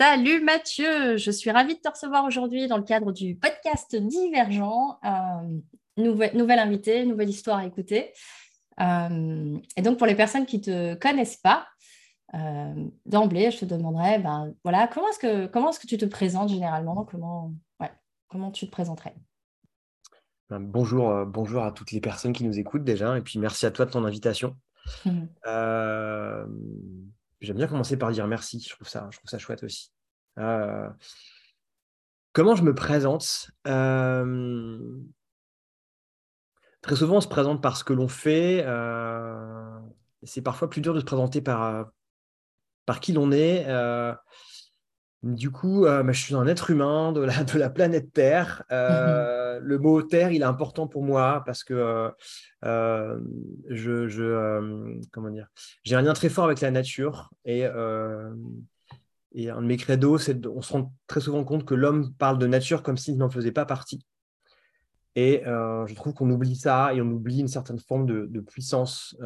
Salut Mathieu, je suis ravie de te recevoir aujourd'hui dans le cadre du podcast Divergent. Euh, nouvelle, nouvelle invitée, nouvelle histoire à écouter. Euh, et donc pour les personnes qui ne te connaissent pas, euh, d'emblée, je te demanderais, ben, voilà, comment est-ce que, comment est que tu te présentes généralement? Comment, comment tu te présenterais? Ben, bonjour, bonjour à toutes les personnes qui nous écoutent déjà, et puis merci à toi de ton invitation. Mmh. J'aime bien commencer par dire merci. Je trouve ça, je trouve ça chouette aussi. Euh, comment je me présente euh, Très souvent, on se présente par ce que l'on fait. Euh, c'est parfois plus dur de se présenter par, par qui l'on est. du coup, bah, je suis un être humain de la, de la planète Terre. le mot terre, il est important pour moi parce que euh, je, je euh, comment dire, j'ai un lien très fort avec la nature et, euh, et un de mes credos, c'est on se rend très souvent compte que l'homme parle de nature comme s'il n'en faisait pas partie. Et je trouve qu'on oublie ça et on oublie une certaine forme de, de puissance.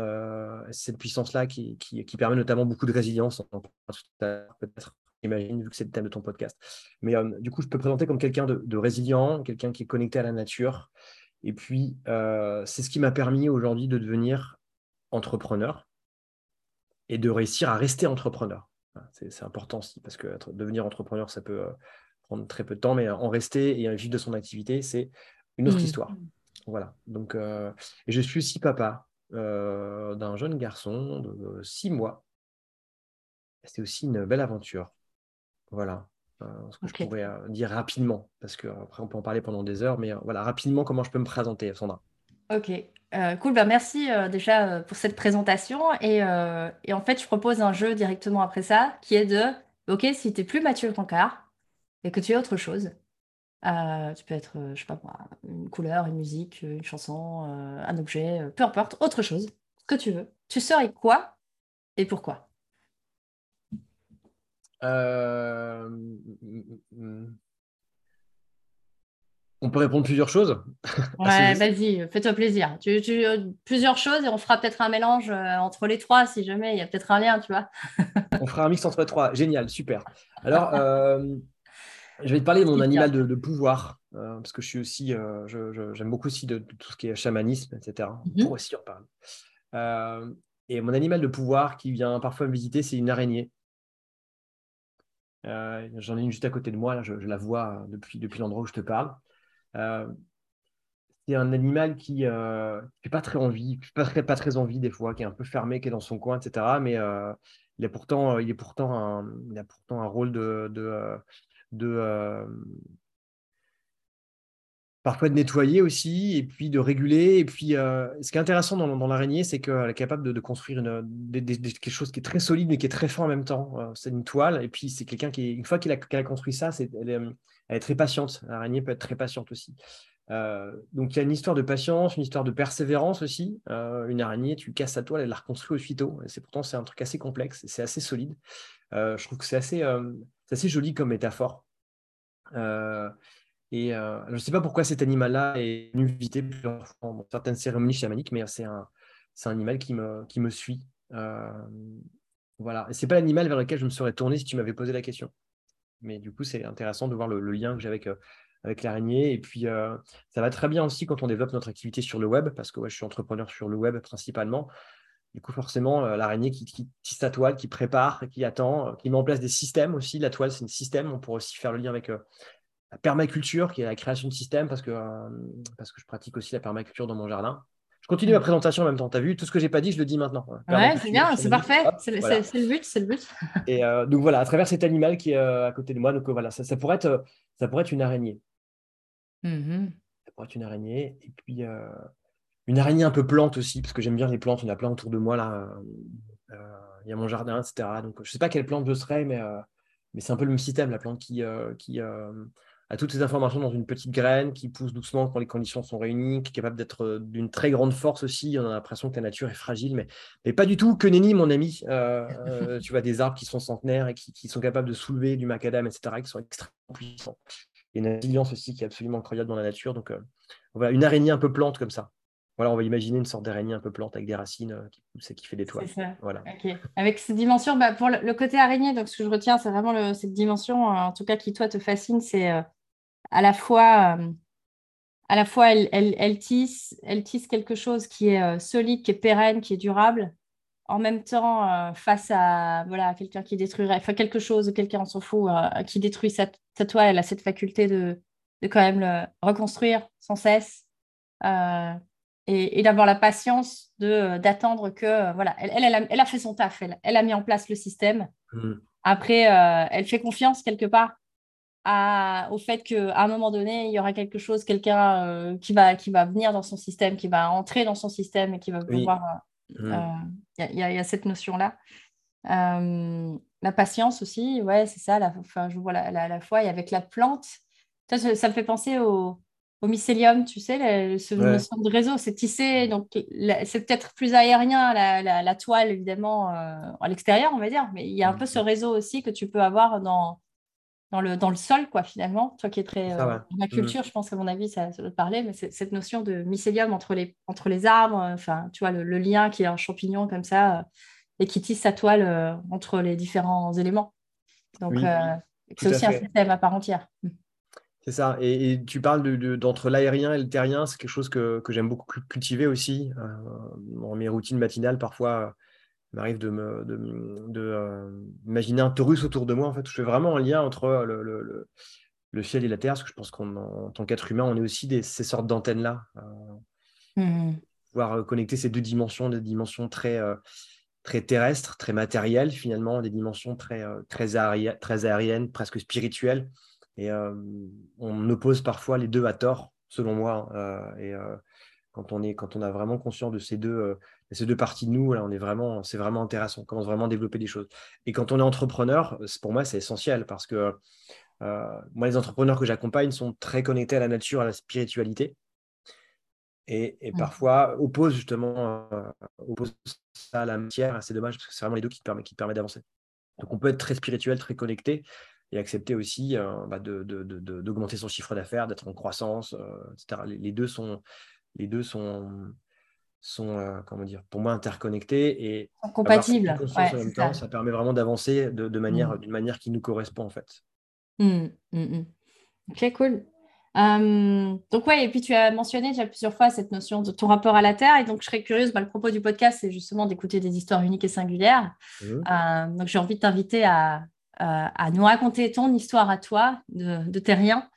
cette puissance-là qui, qui, qui, permet notamment beaucoup de résilience, peut-être, imagine, vu que c'est le thème de ton podcast. Mais du coup, je peux présenter comme quelqu'un de, de, résilient, quelqu'un qui est connecté à la nature, et puis, euh, c'est ce qui m'a permis aujourd'hui de devenir entrepreneur et de réussir à rester entrepreneur. C'est important aussi, parce que devenir entrepreneur, ça peut euh, prendre très peu de temps, mais en rester et en vivre de son activité, c'est une autre mmh. histoire. Voilà. Donc, euh, et je suis aussi papa d'un jeune garçon de six mois. C'est aussi une belle aventure. Voilà. Euh, ce que je pourrais euh, dire rapidement, parce qu'après on peut en parler pendant des heures, mais euh, voilà, rapidement, comment je peux me présenter, Sandra Ok, cool, bah, merci déjà pour cette présentation. Et, et, en fait, je propose un jeu directement après ça, qui est de, ok, si tu n'es plus Mathieu Cancard et que tu es autre chose, tu peux être, je sais pas moi, une couleur, une musique, une chanson, un objet, peu importe, autre chose, ce que tu veux. Tu serais quoi et pourquoi? Euh, on peut répondre plusieurs choses. Ouais, vas-y, fais-toi plaisir. Tu, euh, plusieurs choses et on fera peut-être un mélange euh, entre les trois si jamais il y a peut-être un lien, tu vois. on fera un mix entre les trois. Génial, super. Alors, je vais te parler de mon animal de, pouvoir parce que je suis aussi, j'aime beaucoup aussi de, tout ce qui est chamanisme, etc. Mhm. Pour aussi en parler. et mon animal de pouvoir qui vient parfois me visiter, c'est une araignée. Euh, j'en ai une juste à côté de moi, là, je, la vois depuis, depuis l'endroit où je te parle. Euh, c'est un animal qui n'a pas très envie, pas très, pas très envie des fois, qui est un peu fermé, qui est dans son coin, etc. Mais euh, il, a pourtant, il, est pourtant un, il a pourtant un rôle de, de parfois de nettoyer aussi, et puis de réguler. Et puis, euh, ce qui est intéressant dans, l'araignée, c'est qu'elle est capable de, construire une, quelque chose qui est très solide, mais qui est très fort en même temps. Euh, c'est une toile, et puis c'est quelqu'un qui, une fois qu'elle a, construit ça, elle, est, très patiente. L'araignée peut être très patiente aussi. Euh, donc, il y a une histoire de patience, une histoire de persévérance aussi. une araignée, tu casses sa toile, elle la reconstruit aussitôt. Et c'est pourtant, c'est un truc assez complexe, c'est assez solide. je trouve que c'est assez, assez joli comme métaphore. Et euh, je ne sais pas pourquoi cet animal-là est venu plusieurs fois dans certaines cérémonies chamaniques, mais c'est un, animal qui me, suit. Euh, voilà. Et ce n'est pas l'animal vers lequel je me serais tourné si tu m'avais posé la question. Mais du coup, c'est intéressant de voir le, lien que j'ai avec, euh, l'araignée. Et puis, ça va très bien aussi quand on développe notre activité sur le web, parce que je suis entrepreneur sur le web principalement. Du coup, forcément, l'araignée qui, qui tisse la toile, qui prépare, qui attend, qui met en place des systèmes aussi. La toile, c'est un système. On pourrait aussi faire le lien avec la permaculture, qui est la création de systèmes, parce que, euh, parce que je pratique aussi la permaculture dans mon jardin. Je continue ma présentation en même temps. Tu as vu, tout ce que j'ai pas dit, je le dis maintenant. Ouais, c'est bien, c'est parfait. C'est le but, c'est le but. Et euh, donc voilà, à travers cet animal qui est euh, à côté de moi, donc voilà, ça, ça, pourrait être, ça pourrait être une araignée. Mm-hmm. Ça pourrait être une araignée. Et puis une araignée un peu plante aussi, parce que j'aime bien les plantes. On a plein autour de moi là. Il y a mon jardin, etc. Donc je sais pas quelle plante je serais, mais, mais c'est un peu le même système, la plante qui, qui à toutes ces informations dans une petite graine qui pousse doucement quand les conditions sont réunies, qui est capable d'être euh, d'une très grande force aussi. On a l'impression que la nature est fragile, mais, mais pas du tout. Que nenni, mon ami. Euh, euh, tu vois des arbres qui sont centenaires et qui, sont capables de soulever du macadam, etc., qui sont extrêmement puissants. Il y a une résilience aussi qui est absolument incroyable dans la nature. Donc, voilà, une araignée un peu plante comme ça. voilà, on va imaginer une sorte d'araignée un peu plante avec des racines euh, qui pousse et qui fait des toits. C'est ça. Voilà. Avec cette dimension, bah, pour le, le côté araignée, donc ce que je retiens, c'est vraiment le- cette dimension, euh, en tout cas qui toi te fascine, c'est euh, à la fois, euh, à la fois elle, elle, elle tisse, elle tisse quelque chose qui est euh, solide, qui est pérenne, qui est durable, en même temps euh, face à voilà quelqu'un qui détruirait, enfin quelque chose, quelqu'un on s'en fout, euh, qui détruit sa, sa toile, elle a cette faculté de, de quand même le reconstruire sans cesse. euh, et, et d'avoir la patience de d'attendre que voilà elle, elle, elle a, elle a fait son taf elle, a mis en place le système Mhm. après elle fait confiance quelque part à, au fait qu'à un moment donné il y aura quelque chose quelqu'un euh, qui va qui va venir dans son système qui va entrer dans son système et qui va pouvoir euh, il y, a- il y a- il y a cette notion là la patience aussi ouais c'est ça la, enfin, je vois la, la, la foi. Et avec la plante ça, ça, me fait penser au au mycélium, tu sais, le, ce Ouais. notion de réseau, c'est tissé, donc c'est peut-être plus aérien, la, la- la toile, évidemment, euh, à l'extérieur, on va dire, mais il y a un peu ce réseau aussi que tu peux avoir dans, dans, le, dans le sol, quoi, finalement. Toi qui es très Ça, euh, la culture, je pense qu'à mon avis, ça, ça doit te parler, mais c'est cette notion de mycélium entre les, entre les arbres, euh, enfin, tu vois, le, le lien qui est un champignon comme ça, euh, et qui tisse sa toile entre les différents éléments. Donc, Oui, c'est aussi un système à part entière. C'est ça. Et, et tu parles de, de- d'entre l'aérien et le terrien, c'est quelque chose que, que j'aime beaucoup cu- cultiver aussi. Dans mes routines matinales, parfois, m'arrive de me de, de, euh, imaginer un torus autour de moi. En fait, je fais vraiment un lien entre le, le, le- le ciel et la terre, parce que je pense qu'en en tant qu'être humain, on est aussi des, ces sortes d'antennes-là. Euh, Mhm. pouvoir euh, connecter ces deux dimensions, des dimensions très, euh, très terrestres, très matérielles, finalement, des dimensions très, euh, très, aéri- très aériennes, presque spirituelles. Et euh, on oppose parfois les deux à tort, selon moi. euh, et euh, quand, on est, quand on a vraiment conscience de ces deux, de ces deux parties de nous, là, on est vraiment, c'est vraiment intéressant. On commence vraiment à développer des choses. Et quand on est entrepreneur, pour moi, c'est essentiel parce que euh, moi, les entrepreneurs que j'accompagne sont très connectés à la nature, à la spiritualité et, et parfois oppose justement euh, oppose ça à la matière. C'est dommage parce que c'est vraiment les deux qui te permettent, qui te permettent d'avancer. Donc on peut être très spirituel, très connecté et accepter aussi euh, bah, de- de- de- de- d'augmenter son chiffre d'affaires, d'être en croissance, etc. Les, les deux sont, les deux sont, sont euh, comment dire, pour moi interconnectés et compatibles. Ouais, en même ça. temps, ça permet vraiment d'avancer de, de manière, Mm. d'une manière qui nous correspond en fait. Mm, mm, mm. Ok, cool. Euh, donc ouais, et puis tu as mentionné déjà plusieurs fois cette notion de ton rapport à la Terre, et donc je serais curieuse, bah, le propos du podcast, c'est justement d'écouter des histoires uniques et singulières. Euh, donc j'ai envie de t'inviter à, à, nous raconter ton histoire à toi de, de terrien,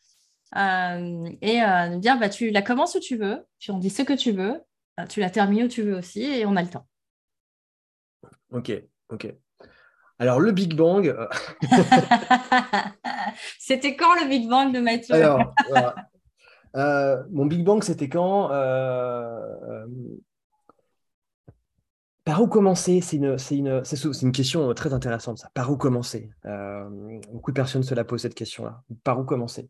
euh, et euh, de dire, bah, tu la commences où tu veux, tu en dis ce que tu veux, tu la termines où tu veux aussi, et on a le temps. Ok, ok. Alors le Big Bang, euh, C'était quand le Big Bang de Mathieu? Alors, voilà. Euh, mon Big Bang, c'était quand Euh, Par où commencer? C'est une, une, une question très intéressante, ça. Par où commencer? Euh, Beaucoup de personnes se la posent cette question-là. Par où commencer?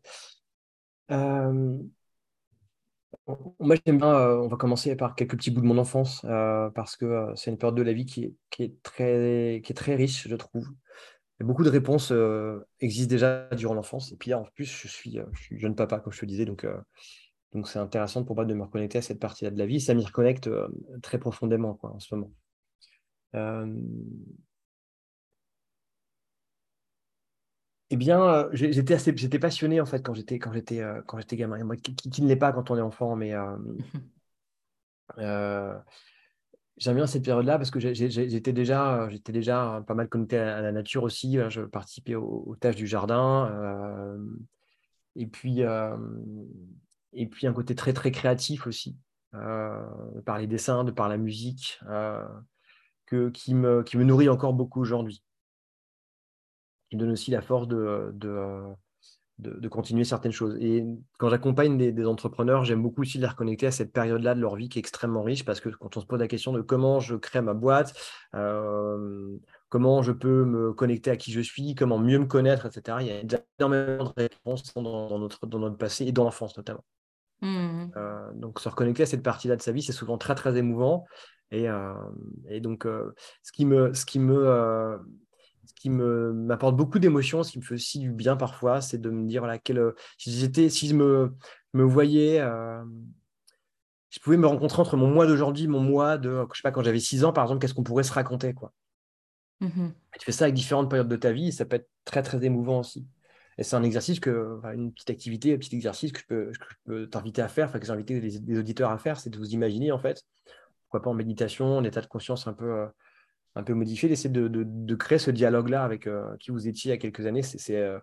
Moi, euh, on va commencer par quelques petits bouts de mon enfance, euh, parce que euh, c'est une période de la vie qui est, très, riche, je trouve. Beaucoup de réponses existent déjà durant l'enfance. Et puis là, en plus, je suis, je suis jeune papa, comme je te disais, donc c'est intéressant pour moi de me reconnecter à cette partie-là de la vie. Ça m'y reconnecte très profondément en ce moment. Euh, Eh bien, euh, j'étais assez, j'étais passionné en fait quand j'étais quand j'étais euh, quand j'étais gamin. Et moi, qui, ne l'est pas quand on est enfant, mais euh, j'aime bien cette période-là parce que j'étais déjà, j'étais déjà pas mal connecté à, la nature aussi. Je participais aux, aux tâches du jardin. euh, et puis, euh, et puis un côté très très créatif aussi, par les dessins, de par la musique, que, qui me, qui me nourrit encore beaucoup aujourd'hui. Qui me donne aussi la force de, de, de, de continuer certaines choses. Et quand j'accompagne des, des entrepreneurs, j'aime beaucoup aussi les reconnecter à cette période-là de leur vie qui est extrêmément riche parce que quand on se pose la question de comment je crée ma boîte, euh, comment je peux me connecter à qui je suis, comment mieux me connaître, etc., il y a énormément de réponses dans, dans notre, dans notre passé et dans l'enfance notamment. Hmm. Euh, donc se reconnecter à cette partie-là de sa vie, c'est souvent très très émouvant. Et, euh, et donc euh, ce qui me, ce qui me, ce qui me m'apporte beaucoup d'émotions, ce qui me fait aussi du bien parfois, c'est de me dire voilà quel, si j'étais, si je me, me voyais, euh, je pouvais me rencontrer entre mon moi d'aujourd'hui, mon moi de, je sais pas, quand j'avais 6 ans, par exemple, qu'est-ce qu'on pourrait se raconter, quoi. Mmh tu fais ça avec différentes périodes de ta vie et ça peut être très, très émouvant aussi. Et c'est un exercice que, une petite activité, un petit exercice que je peux, peux t'inviter à faire, enfin, que j'ai invité les, auditeurs à faire, c'est de vous imaginer, en fait, pourquoi pas en méditation, en état de conscience un peu, euh, un peu modifié, d'essayer de, de, créer ce dialogue-là avec euh, qui vous étiez il y a quelques années. C'est euh,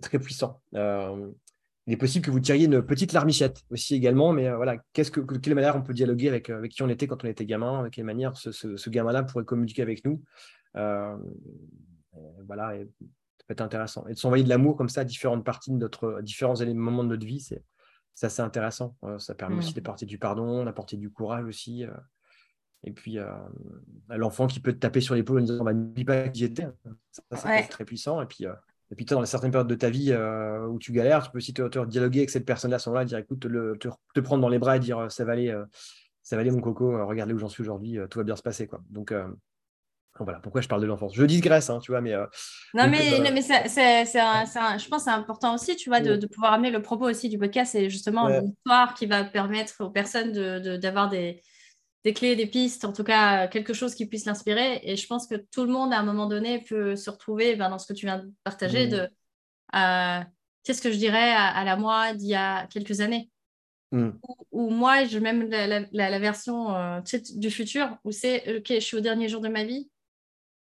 très puissant. il est possible que vous tiriez une petite larmichette aussi également, mais voilà, qu'est-ce que, de quelle manière on peut dialoguer avec, avec qui on était quand on était gamin, avec quelle manière ce, ce, ce gamin-là pourrait communiquer avec nous. voilà, et ça peut être intéressant. Et de s'envoyer de l'amour comme ça à différentes parties de notre, différents moments de notre vie, c'est assez intéressant. ça permet aussi d'apporter du pardon, d'apporter du courage aussi. Et puis, euh, l'enfant qui peut te taper sur l'épaule en disant bah, N'oublie pas qui j'étais. Ça, c'est très puissant. Et puis, euh, et puis dans certaines périodes de ta vie euh, où tu galères, tu peux aussi te, dialoguer avec cette personne-là à ce moment-là, dire écoute, te, te, prendre dans les bras et dire ça va aller, ça va aller mon coco, regardez où j'en suis aujourd'hui, tout va bien se passer. Quoi. Donc, voilà pourquoi je parle de l'enfance. Je digresse, hein, tu vois, mais. non, mais, mais c'est, je pense que c'est important aussi, tu vois, de, pouvoir amener le propos aussi du podcast. C'est justement une histoire qui va permettre aux personnes de, d'avoir des, des clés, des pistes, en tout cas quelque chose qui puisse l'inspirer. Et je pense que tout le monde, à un moment donné, peut se retrouver ben, dans ce que tu viens de partager, mmh. de euh, qu'est-ce que je dirais à, la moi d'il y a quelques années. Mmh. Ou, moi, je même la, version euh, du futur, où c'est, OK, je suis au dernier jour de ma vie,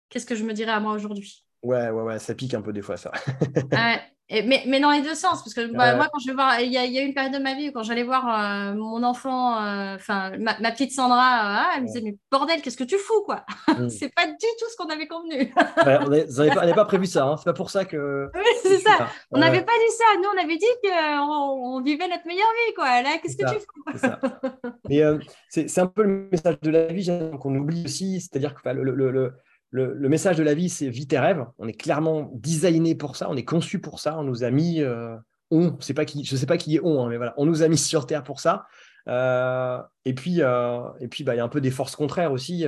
qu'est-ce que je me dirais à moi aujourd'hui? Ouais, ouais, ouais, ça pique un peu des fois, ça. mais, mais, dans les deux sens, parce que bah, moi, quand je vais voir, il y, a, une période de ma vie où quand j'allais voir euh, mon enfant, euh, enfin ma, petite Sandra, euh, ah, elle me disait mais bordel, qu'est-ce que tu fous quoi? Mm. C'est pas du tout ce qu'on avait convenu. on n'avait pas, prévu ça, hein. c'est pas pour ça que. Oui, c'est ça. On n'avait pas dit ça. Nous, on avait dit qu'on on vivait notre meilleure vie quoi. Là, qu'est-ce que tu fous Mais c'est un peu le message de la vie qu'on oublie aussi, c'est-à-dire que le, le le, message de la vie, c'est vite tes rêves. On est clairement designé pour ça, on est conçu pour ça. On nous a mis, euh, on, pas qui, je ne sais pas qui est on, hein, mais voilà, on nous a mis sur Terre pour ça. Euh, et puis, euh, et puis, bah, il y a un peu des forces contraires aussi,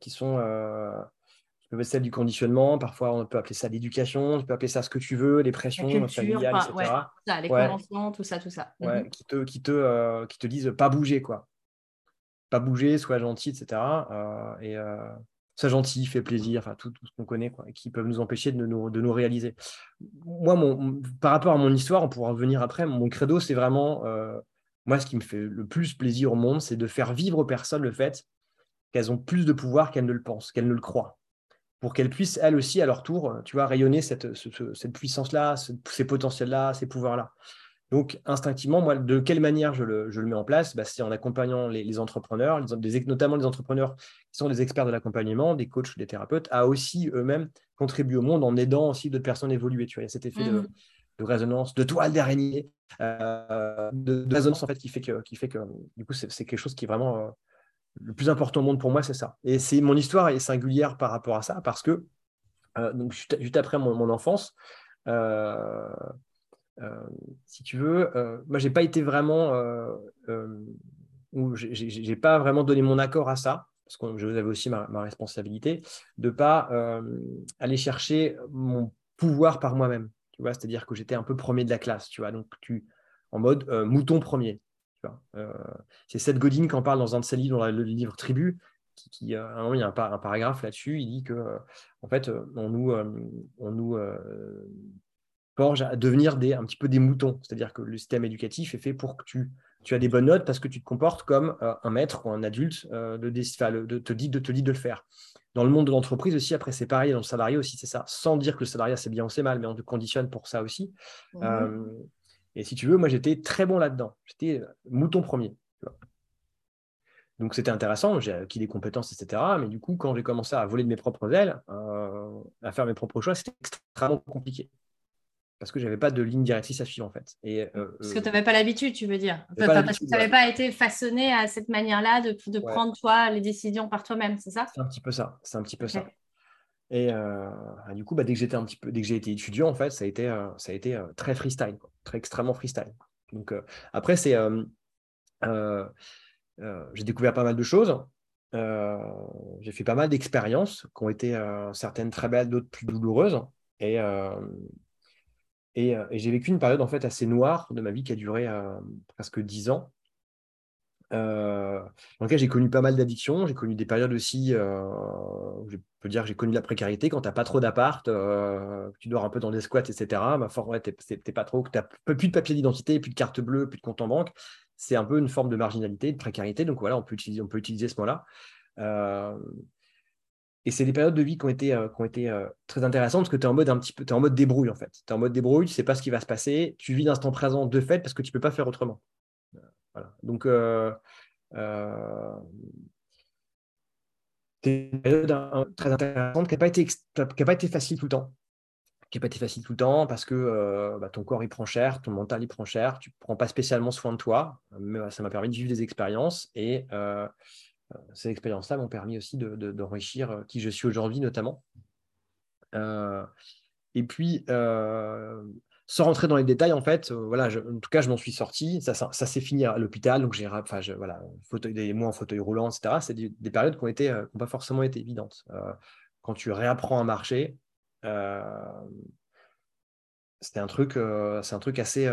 qui sont celles du conditionnement. Parfois, on peut appeler ça l'éducation. Tu peux appeler ça ce que tu veux, les pressions familiales, etc. les conventions, tout ça, tout ça. Mhm. qui te, qui te, qui te disent pas bouger, quoi pas bouger, sois gentil, etc. et euh, euh, sois gentil, fais plaisir, enfin tout, ce qu'on connaît, quoi, qui peuvent nous empêcher de nous, de nous réaliser. Moi, mon, par rapport à mon histoire, on pourra revenir après, mon credo, c'est vraiment, euh, moi, ce qui me fait le plus plaisir au monde, c'est de faire vivre aux personnes le fait qu'elles ont plus de pouvoir qu'elles ne le pensent, qu'elles ne le croient pour qu'elles puissent, elles aussi, à leur tour, tu vois, rayonner cette, cette puissance-là, ces potentiels-là, ces pouvoirs-là. Donc, instinctivement, moi, de quelle manière je le, mets en place? Bah, C'est en accompagnant les, entrepreneurs, notamment les entrepreneurs qui sont des experts de l'accompagnement, des coachs, des thérapeutes, à aussi eux-mêmes contribuer au monde en aidant aussi d'autres personnes à évoluer. Tu vois, il y a cet effet de, mmh. résonance, de toile d'araignée, euh, de, résonance en fait qui fait que, qui fait que du coup, c'est quelque chose qui est vraiment euh, le plus important au monde pour moi, c'est ça. Et c'est mon histoire est singulière par rapport à ça parce que euh, donc, juste, après mon, mon enfance, euh, si tu veux, euh, moi, j'ai pas été vraiment, euh, ou j'ai pas vraiment donné mon accord à ça, parce que je vous avais aussi ma, responsabilité, de pas aller chercher mon pouvoir par moi-même. Tu vois, c'est-à-dire que j'étais un peu premier de la classe, tu vois, donc tu, en mode mouton premier. c'est Seth Godin qui en parle dans un de ses livres, dans le livre Tribu, qui, il y a un, paragraphe là-dessus, il dit que en fait, on nous, on nous forge à devenir des, un petit peu des moutons. C'est-à-dire que le système éducatif est fait pour que tu, tu as des bonnes notes parce que tu te comportes comme euh, un maître ou un adulte euh, de, de, te dit de te dit de le faire. Dans le monde de l'entreprise aussi, après c'est pareil, dans le salarié aussi, c'est ça. Sans dire que le salariat c'est bien ou c'est mal, mais on te conditionne pour ça aussi. Mmh. Euh, et si tu veux, moi j'étais très bon là-dedans. J'étais mouton premier. Donc c'était intéressant, j'ai acquis des compétences, etc. Mais du coup, quand j'ai commencé à voler de mes propres ailes, à faire mes propres choix, c'était extrêmement compliqué parce que j'avais pas de ligne directrice à suivre en fait. Et, euh, parce que tu n'avais pas l'habitude, tu veux dire. parce que tu n'avais pas été façonné à cette manière-là de, de prendre toi les décisions par toi-même, c'est ça? C'est un petit peu ça. C'est un petit peu ça. Et euh, du coup, bah, dès que j'étais un petit peu, dès que j'ai été étudiant, en fait, ça a été, euh, ça a été très freestyle, très extrêmement freestyle. Donc après, c'est, j'ai découvert pas mal de choses. j'ai fait pas mal d'expériences qui ont été certaines très belles, d'autres plus douloureuses. Et, euh, et, j'ai vécu une période en fait assez noire de ma vie qui a duré euh, presque dix ans, euh, dans lequel j'ai connu pas mal d'addictions. J'ai connu des périodes aussi euh, je peux dire que j'ai connu la précarité quand tu n'as pas trop d'appart, tu dors un peu dans des squats, etc. Ma forme, ouais, t'es pas trop, tu n'as plus de papier d'identité, plus de carte bleue, plus de compte en banque. C'est un peu une forme de marginalité, de précarité. Donc voilà, on peut utiliser, on peut utiliser ce mot-là. Et c'est des périodes de vie qui ont été, ont été très intéressantes parce que tu es en mode un petit peu, es en mode débrouille en fait. Tu es en mode débrouille, tu sais pas ce qui va se passer, tu vis l'instant présent de fait parce que tu peux pas faire autrement. Donc, euh, euh, c'est une période très intéressante qui n'a pas, été, pas été facile tout le temps qui n'a pas été facile tout le temps parce que euh, bah, ton corps il prend cher, ton mental il prend cher, tu prends pas spécialement soin de toi, mais ça m'a permis de vivre des expériences et ces expériences-là m'ont permis aussi d'enrichir de, qui je suis aujourd'hui notamment. et puis, sans rentrer dans les détails, en fait, euh, voilà, en tout cas, je m'en suis sorti. Ça, ça, s'est fini à l'hôpital, donc j'ai, enfin, voilà, des mois en fauteuil roulant, etc. C'est des, périodes qui ont été, euh, pas forcément été évidentes. Euh, quand tu réapprends à marcher, c'était un truc, c'est un truc assez,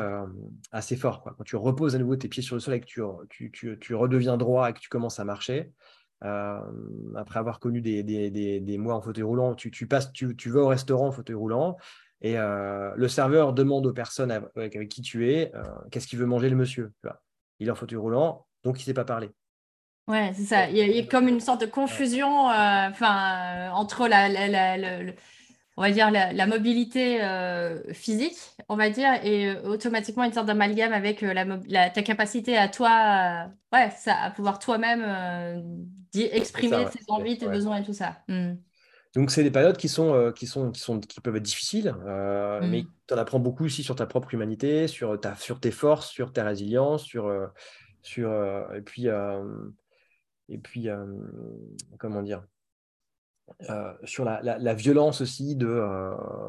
assez fort. Quoi. Quand tu reposes à nouveau tes pieds sur le sol et que tu, tu, tu, tu redeviens droit et que tu commences à marcher, après avoir connu des, des, des, des, mois en fauteuil roulant, tu, passes, tu, vas au restaurant en fauteuil roulant, et euh, le serveur demande aux personnes avec, qui tu es euh, qu'est-ce qu'il veut manger le monsieur. Il est en fauteuil roulant, donc il ne sait pas parler. Ouais, c'est ça. Il y, a, comme une sorte de confusion euh, enfin, entre la, on va dire la, mobilité physique, on va dire, et automatiquement une sorte d'amalgame avec la, ta capacité à toi, ouais, ça, à pouvoir toi-même exprimer tes envies, tes besoins et tout ça. Hmm. Donc, c'est des périodes qui, sont, euh, qui, sont, qui, sont, qui peuvent être difficiles, euh, mais mm. tu en apprends beaucoup aussi sur ta propre humanité, sur, ta, sur tes forces, sur ta résilience, sur, euh, sur, et puis, et puis comment dire, sur la, violence aussi de,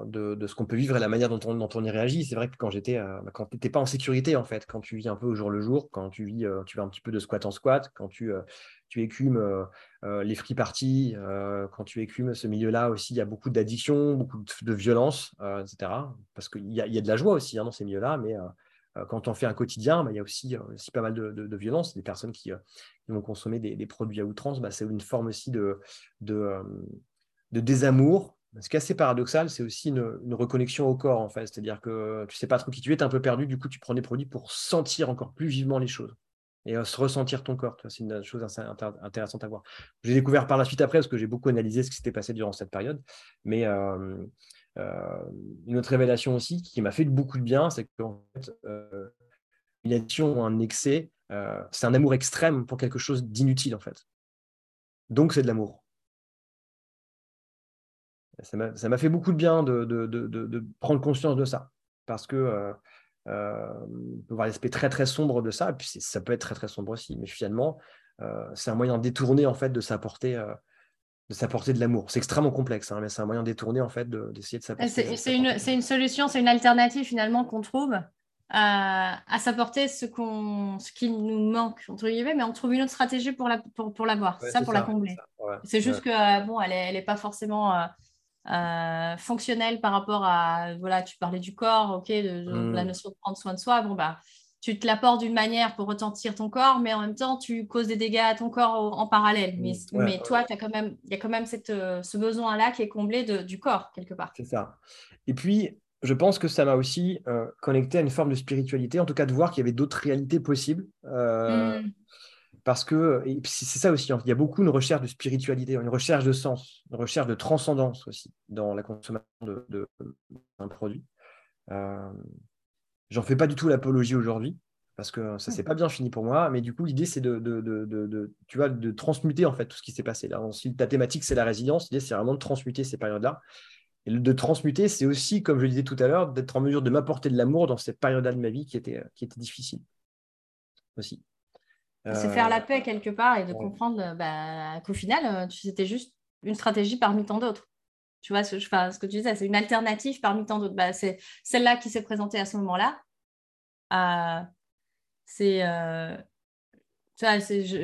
de, de, ce qu'on peut vivre et la manière dont on, dont on y réagit. C'est vrai que quand j'étais, bah, quand tu n'étais pas en sécurité, en fait, quand tu vis un peu au jour le jour, quand tu vis, tu vas un petit peu de squat en squat, quand tu, tu écumes euh, euh, les free parties, euh, quand tu écumes ce milieu-là aussi, il y a beaucoup d'addictions, beaucoup de, violence, etc. Parce qu'il y, y, a de la joie aussi hein, dans ces milieux-là, mais quand on fait un quotidien, bah, il y a aussi, aussi pas mal de, violence. Des personnes qui, vont consommer des, produits à outrance, bah, c'est une forme aussi de, désamour. Ce qui est assez paradoxal, c'est aussi une, reconnexion au corps, en fait. C'est-à-dire que tu ne sais pas trop qui tu es, tu es un peu perdu, du coup, tu prends des produits pour sentir encore plus vivement les choses et se ressentir ton corps. C'est une chose intéressante à voir. J'ai découvert par la suite après, parce que j'ai beaucoup analysé ce qui s'était passé durant cette période. Mais euh, euh, une autre révélation aussi qui m'a fait beaucoup de bien, c'est qu'en fait, euh, une addiction un excès, c'est un amour extrême pour quelque chose d'inutile, en fait. Donc, c'est de l'amour. Ça m'a fait beaucoup de bien de, prendre conscience de ça. Parce que euh, on peut voir l'aspect très très sombre de ça, et puis ça peut être très très sombre aussi, mais finalement, euh, c'est un moyen détourné en fait de s'apporter euh, de s'apporter de l'amour. C'est extrêmement complexe, hein, mais c'est un moyen détourné en fait d'essayer de, s'apporter. C'est une, une, solution, c'est une alternative finalement qu'on trouve à, à s'apporter ce, qu'on, ce qui nous manque, entre guillemets, mais on trouve une autre stratégie pour, la, pour, pour l'avoir, ça pour la combler. C'est juste que, bon, elle n'est pas forcément euh, fonctionnel par rapport à, voilà, tu parlais du corps, ok, de, la mm. notion de prendre soin de soi, bon, bah, tu te l'apportes d'une manière pour retentir ton corps, mais en même temps, tu causes des dégâts à ton corps en parallèle. Mais, mm. mais toi, il y a quand même cette, euh, ce besoin-là qui est comblé de, du corps, quelque part. C'est ça. Et puis, je pense que ça m'a aussi euh, connecté à une forme de spiritualité, en tout cas de voir qu'il y avait d'autres réalités possibles. Mm parce que c'est ça aussi, il y a beaucoup une recherche de spiritualité, une recherche de sens, une recherche de transcendance aussi dans la consommation d'un produit. Euh, J'en fais pas du tout l'apologie aujourd'hui parce que ça s'est pas bien fini pour moi, mais du coup l'idée c'est de, de, de, tu vois, de transmuter en fait tout ce qui s'est passé là. Ensuite, ta thématique c'est la résilience, l'idée c'est vraiment de transmuter ces périodes-là. Et de transmuter, c'est aussi, comme je le disais tout à l'heure, d'être en mesure de m'apporter de l'amour dans ces périodes-là de ma vie qui étaient, qui étaient difficiles aussi. C'est faire la euh, paix quelque part et de comprendre bah, qu'au final, euh, c'était juste une stratégie parmi tant d'autres. Tu vois ce, ce que tu disais, c'est une alternative parmi tant d'autres. Bah, c'est celle-là qui s'est présentée à ce moment-là. Euh, c'est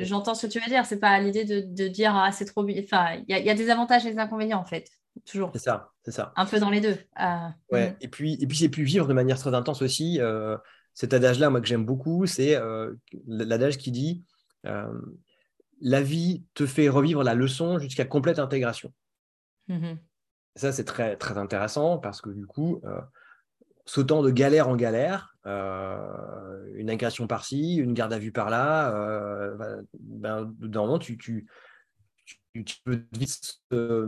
j'entends ce que tu veux dire. C'est pas l'idée de, dire ah, c'est trop. Enfin, il y, a des avantages et des inconvénients en fait, toujours. C'est ça, c'est ça. Un peu dans les deux. ouais. Mm. Et puis, et puis j'ai pu vivre de manière très intense aussi cet adage-là, moi, que j'aime beaucoup, c'est euh, l'adage qui dit la vie te fait revivre la leçon jusqu'à complète intégration. Mmh ça, c'est très, intéressant parce que du coup, sautant de galère en galère, une agression par-ci, une garde à vue par-là, euh, ben, moment, tu, tu, peux vite.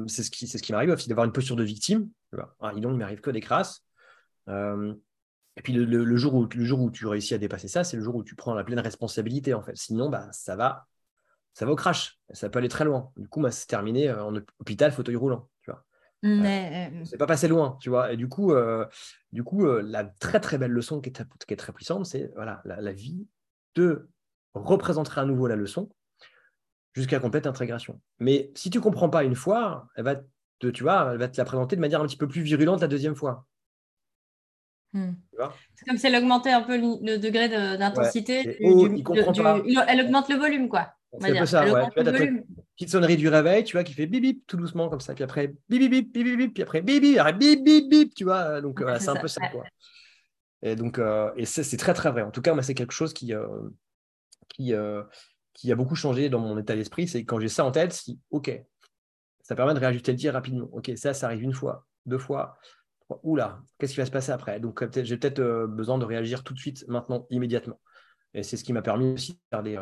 c'est ce qui, ce qui m'arrive aussi, d'avoir une posture de victime. Ah, il m'arrive que des crasses. et puis le, jour où, le jour tu réussis à dépasser ça, c'est le jour où tu prends la pleine responsabilité en fait. Sinon, bah, ça va ça va au crash. Ça peut aller très loin. Du coup, bah, c'est terminé euh, en hôpital, fauteuil roulant. Vois. Euh, c'est pas passé loin, tu vois. Et du coup, euh, du coup la très très belle leçon qui est, qui est très puissante, c'est voilà, la, vie te représenterait à nouveau la leçon jusqu'à complète intégration. Mais si tu comprends pas une fois, elle va te, tu vois, elle va te la présenter de manière un petit peu plus virulente la deuxième fois. Hmm. C'est comme si elle augmentait un peu le degré d'intensité. elle augmente le volume, quoi. C'est un peu ça, ouais. Tu vois, as petite sonnerie du réveil, tu vois, qui fait bip bip tout doucement comme ça. Puis après, bip bip bip bip bip, puis après bip bip, bip bip bip, tu vois. Donc c'est un peu ça, quoi. Et donc, euh, et c'est très très vrai. En tout cas, moi, c'est quelque chose qui, euh, qui, euh, qui a beaucoup changé dans mon état d'esprit. C'est quand j'ai ça en tête, si, ok, ça permet de réajuster le tir rapidement. Ok, ça, ça arrive une fois, deux fois. Trois. Oula, qu'est-ce qui va se passer après? Donc, j'ai peut-être besoin de réagir tout de suite, maintenant, immédiatement. Et c'est ce qui m'a permis aussi de faire des,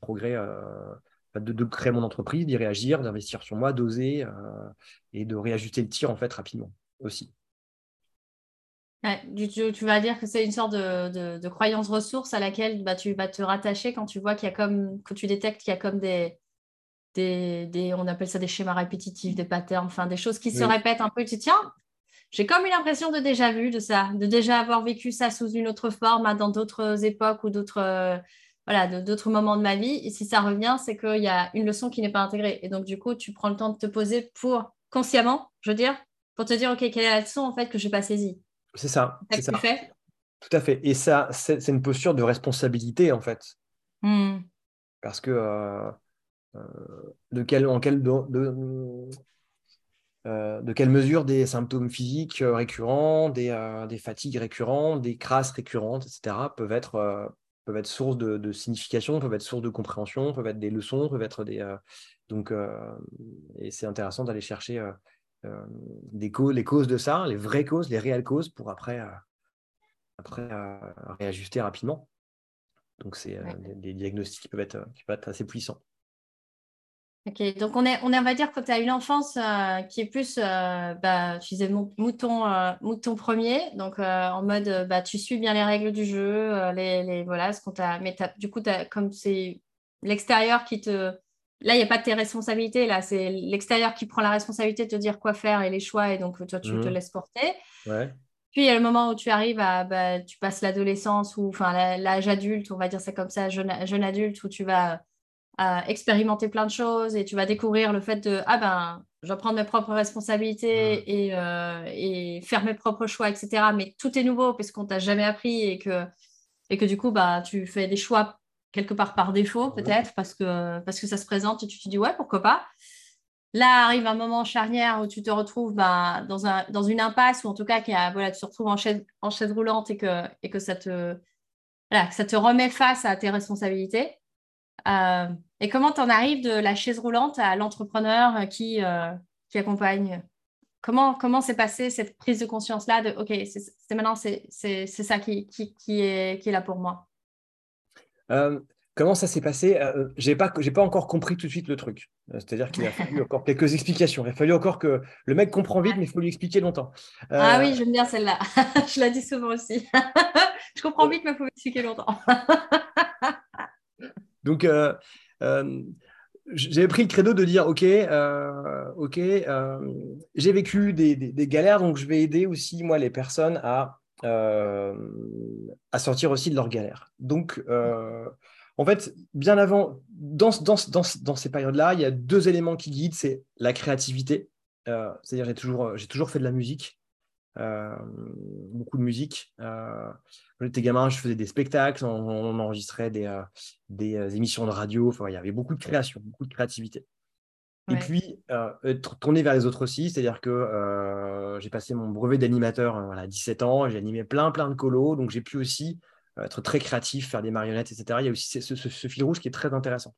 progrès euh, de, créer mon entreprise, d'y réagir, d'investir sur moi, d'oser euh, et de réajuster le tir en fait rapidement aussi. tu, vas dire que c'est une sorte de, croyance ressource à laquelle bah, tu vas te rattacher quand tu vois qu'il y a comme, que tu détectes qu'il y a comme des, des, on appelle ça des schémas répétitifs, des patterns, enfin des choses qui se répètent un peu. Tu tiens, j'ai comme une impression de déjà vu de ça, de déjà avoir vécu ça sous une autre forme, hein, dans d'autres époques ou d'autres voilà, d'autres moments de ma vie. Et si ça revient, c'est qu'il y a une leçon qui n'est pas intégrée. Et donc, du coup, tu prends le temps de te poser pour, consciemment, je veux dire, pour te dire, OK, quelle est la leçon en fait que je n'ai pas saisie C'est ça. C'est ça. Fait Tout à fait. Et ça, c'est une posture de responsabilité, en fait. Hmm. Parce que euh, euh, de, quelle, en quel, de, euh, de quelle mesure des symptômes physiques récurrents, des, des fatigues récurrentes, des crasses récurrentes, etc., peuvent être peuvent être source de, signification, peuvent être source de compréhension, peuvent être des leçons, peuvent être des. Euh, donc, euh, et c'est intéressant d'aller chercher euh, des causes, les causes de ça, les vraies causes, les réelles causes, pour après, après réajuster rapidement. Donc, c'est des, diagnostics qui peuvent, être, qui peuvent être assez puissants. Ok, donc on est, on, est, on va dire que tu as une enfance euh, qui est plus, euh, bah, tu disais mouton, euh, mouton premier, donc en mode bah, tu suis bien les règles du jeu, les, les, voilà, ce qu'on t'a. Mais du coup, as, comme c'est l'extérieur qui te. Là, il n'y a pas de tes responsabilités, là, c'est l'extérieur qui prend la responsabilité de te dire quoi faire et les choix, et donc toi, tu te mmh. laisses porter. Ouais. Puis il y a le moment où tu arrives à, bah, tu passes l'adolescence ou enfin l'âge adulte, on va dire ça comme ça, jeune, jeune adulte, où tu vas expérimenter plein de choses et tu vas découvrir le fait de ah ben je vais prendre mes propres responsabilités et, euh, et, faire mes propres choix etc mais tout est nouveau parce qu'on t'a jamais appris et que et que du coup bah tu fais des choix quelque part par défaut peut-être parce que parce que ça se présente et tu te dis ouais pourquoi pas. Là arrive un moment charnière où tu te retrouves bah, dans un dans une impasse ou en tout cas qui a, voilà tu te retrouves en chaise en chaise roulante et que et que ça te voilà, que ça te remet face à tes responsabilités. Euh, et comment tu en arrives de la chaise roulante à l'entrepreneur qui, euh, qui accompagne? Comment comment s'est passée cette prise de conscience-là de OK, c'est maintenant, c'est ça qui, qui, qui, est, qui est là pour moi? Euh, Comment ça s'est passé? Je n'ai pas, pas encore compris tout de suite le truc. C'est-à-dire qu'il a fallu encore quelques explications. Il a fallu encore que le mec comprend vite, mais il faut lui expliquer longtemps. Ah oui, j'aime bien celle-là. je la dis souvent aussi. je comprends vite, mais il faut expliquer longtemps. Donc, euh, euh, j'avais pris le credo de dire ok, euh, ok, j'ai vécu des, galères, donc je vais aider aussi moi les personnes à, à sortir aussi de leurs galères. Donc, en fait, bien avant, dans, dans, dans, dans ces périodes-là, il y a deux éléments qui guident, c'est la créativité. C'est-à-dire j'ai toujours, j'ai toujours fait de la musique. Euh, beaucoup de musique. Euh, quand j'étais gamin, je faisais des spectacles, on, enregistrait des, euh, des émissions de radio. Enfin, il y avait beaucoup de création, beaucoup de créativité. Et puis, tourner vers les autres aussi, c'est-à-dire que j'ai passé mon brevet d'animateur à 17 ans, j'ai animé plein, plein de colos, donc j'ai pu aussi être très créatif, faire des marionnettes, etc. Il y a aussi ce, fil rouge qui est très intéressant.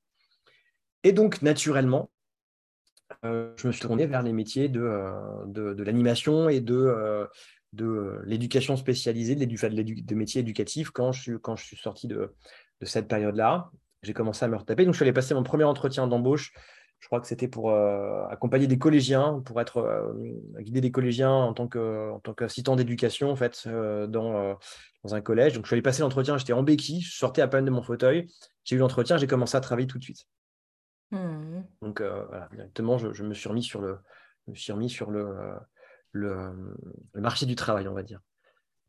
Et donc, naturellement, je me suis tourné vers les métiers de, de, l'animation et de, de l'éducation spécialisée, de, métiers éducatifs quand je suis, quand je suis sorti de, de cette période-là. J'ai commencé à me retaper. Donc, je suis allé passer mon premier entretien d'embauche je crois que c'était pour euh, accompagner des collégiens, pour être euh, guider des collégiens en tant que en tant qu'assistant d'éducation en fait euh, dans, dans un collège. Donc je suis allé passer l'entretien, j'étais en béquille, je sortais à peine de mon fauteuil, j'ai eu l'entretien, j'ai commencé à travailler tout de suite. Mmh. Donc voilà, directement, je, me suis remis sur sur le, marché du travail, on va dire.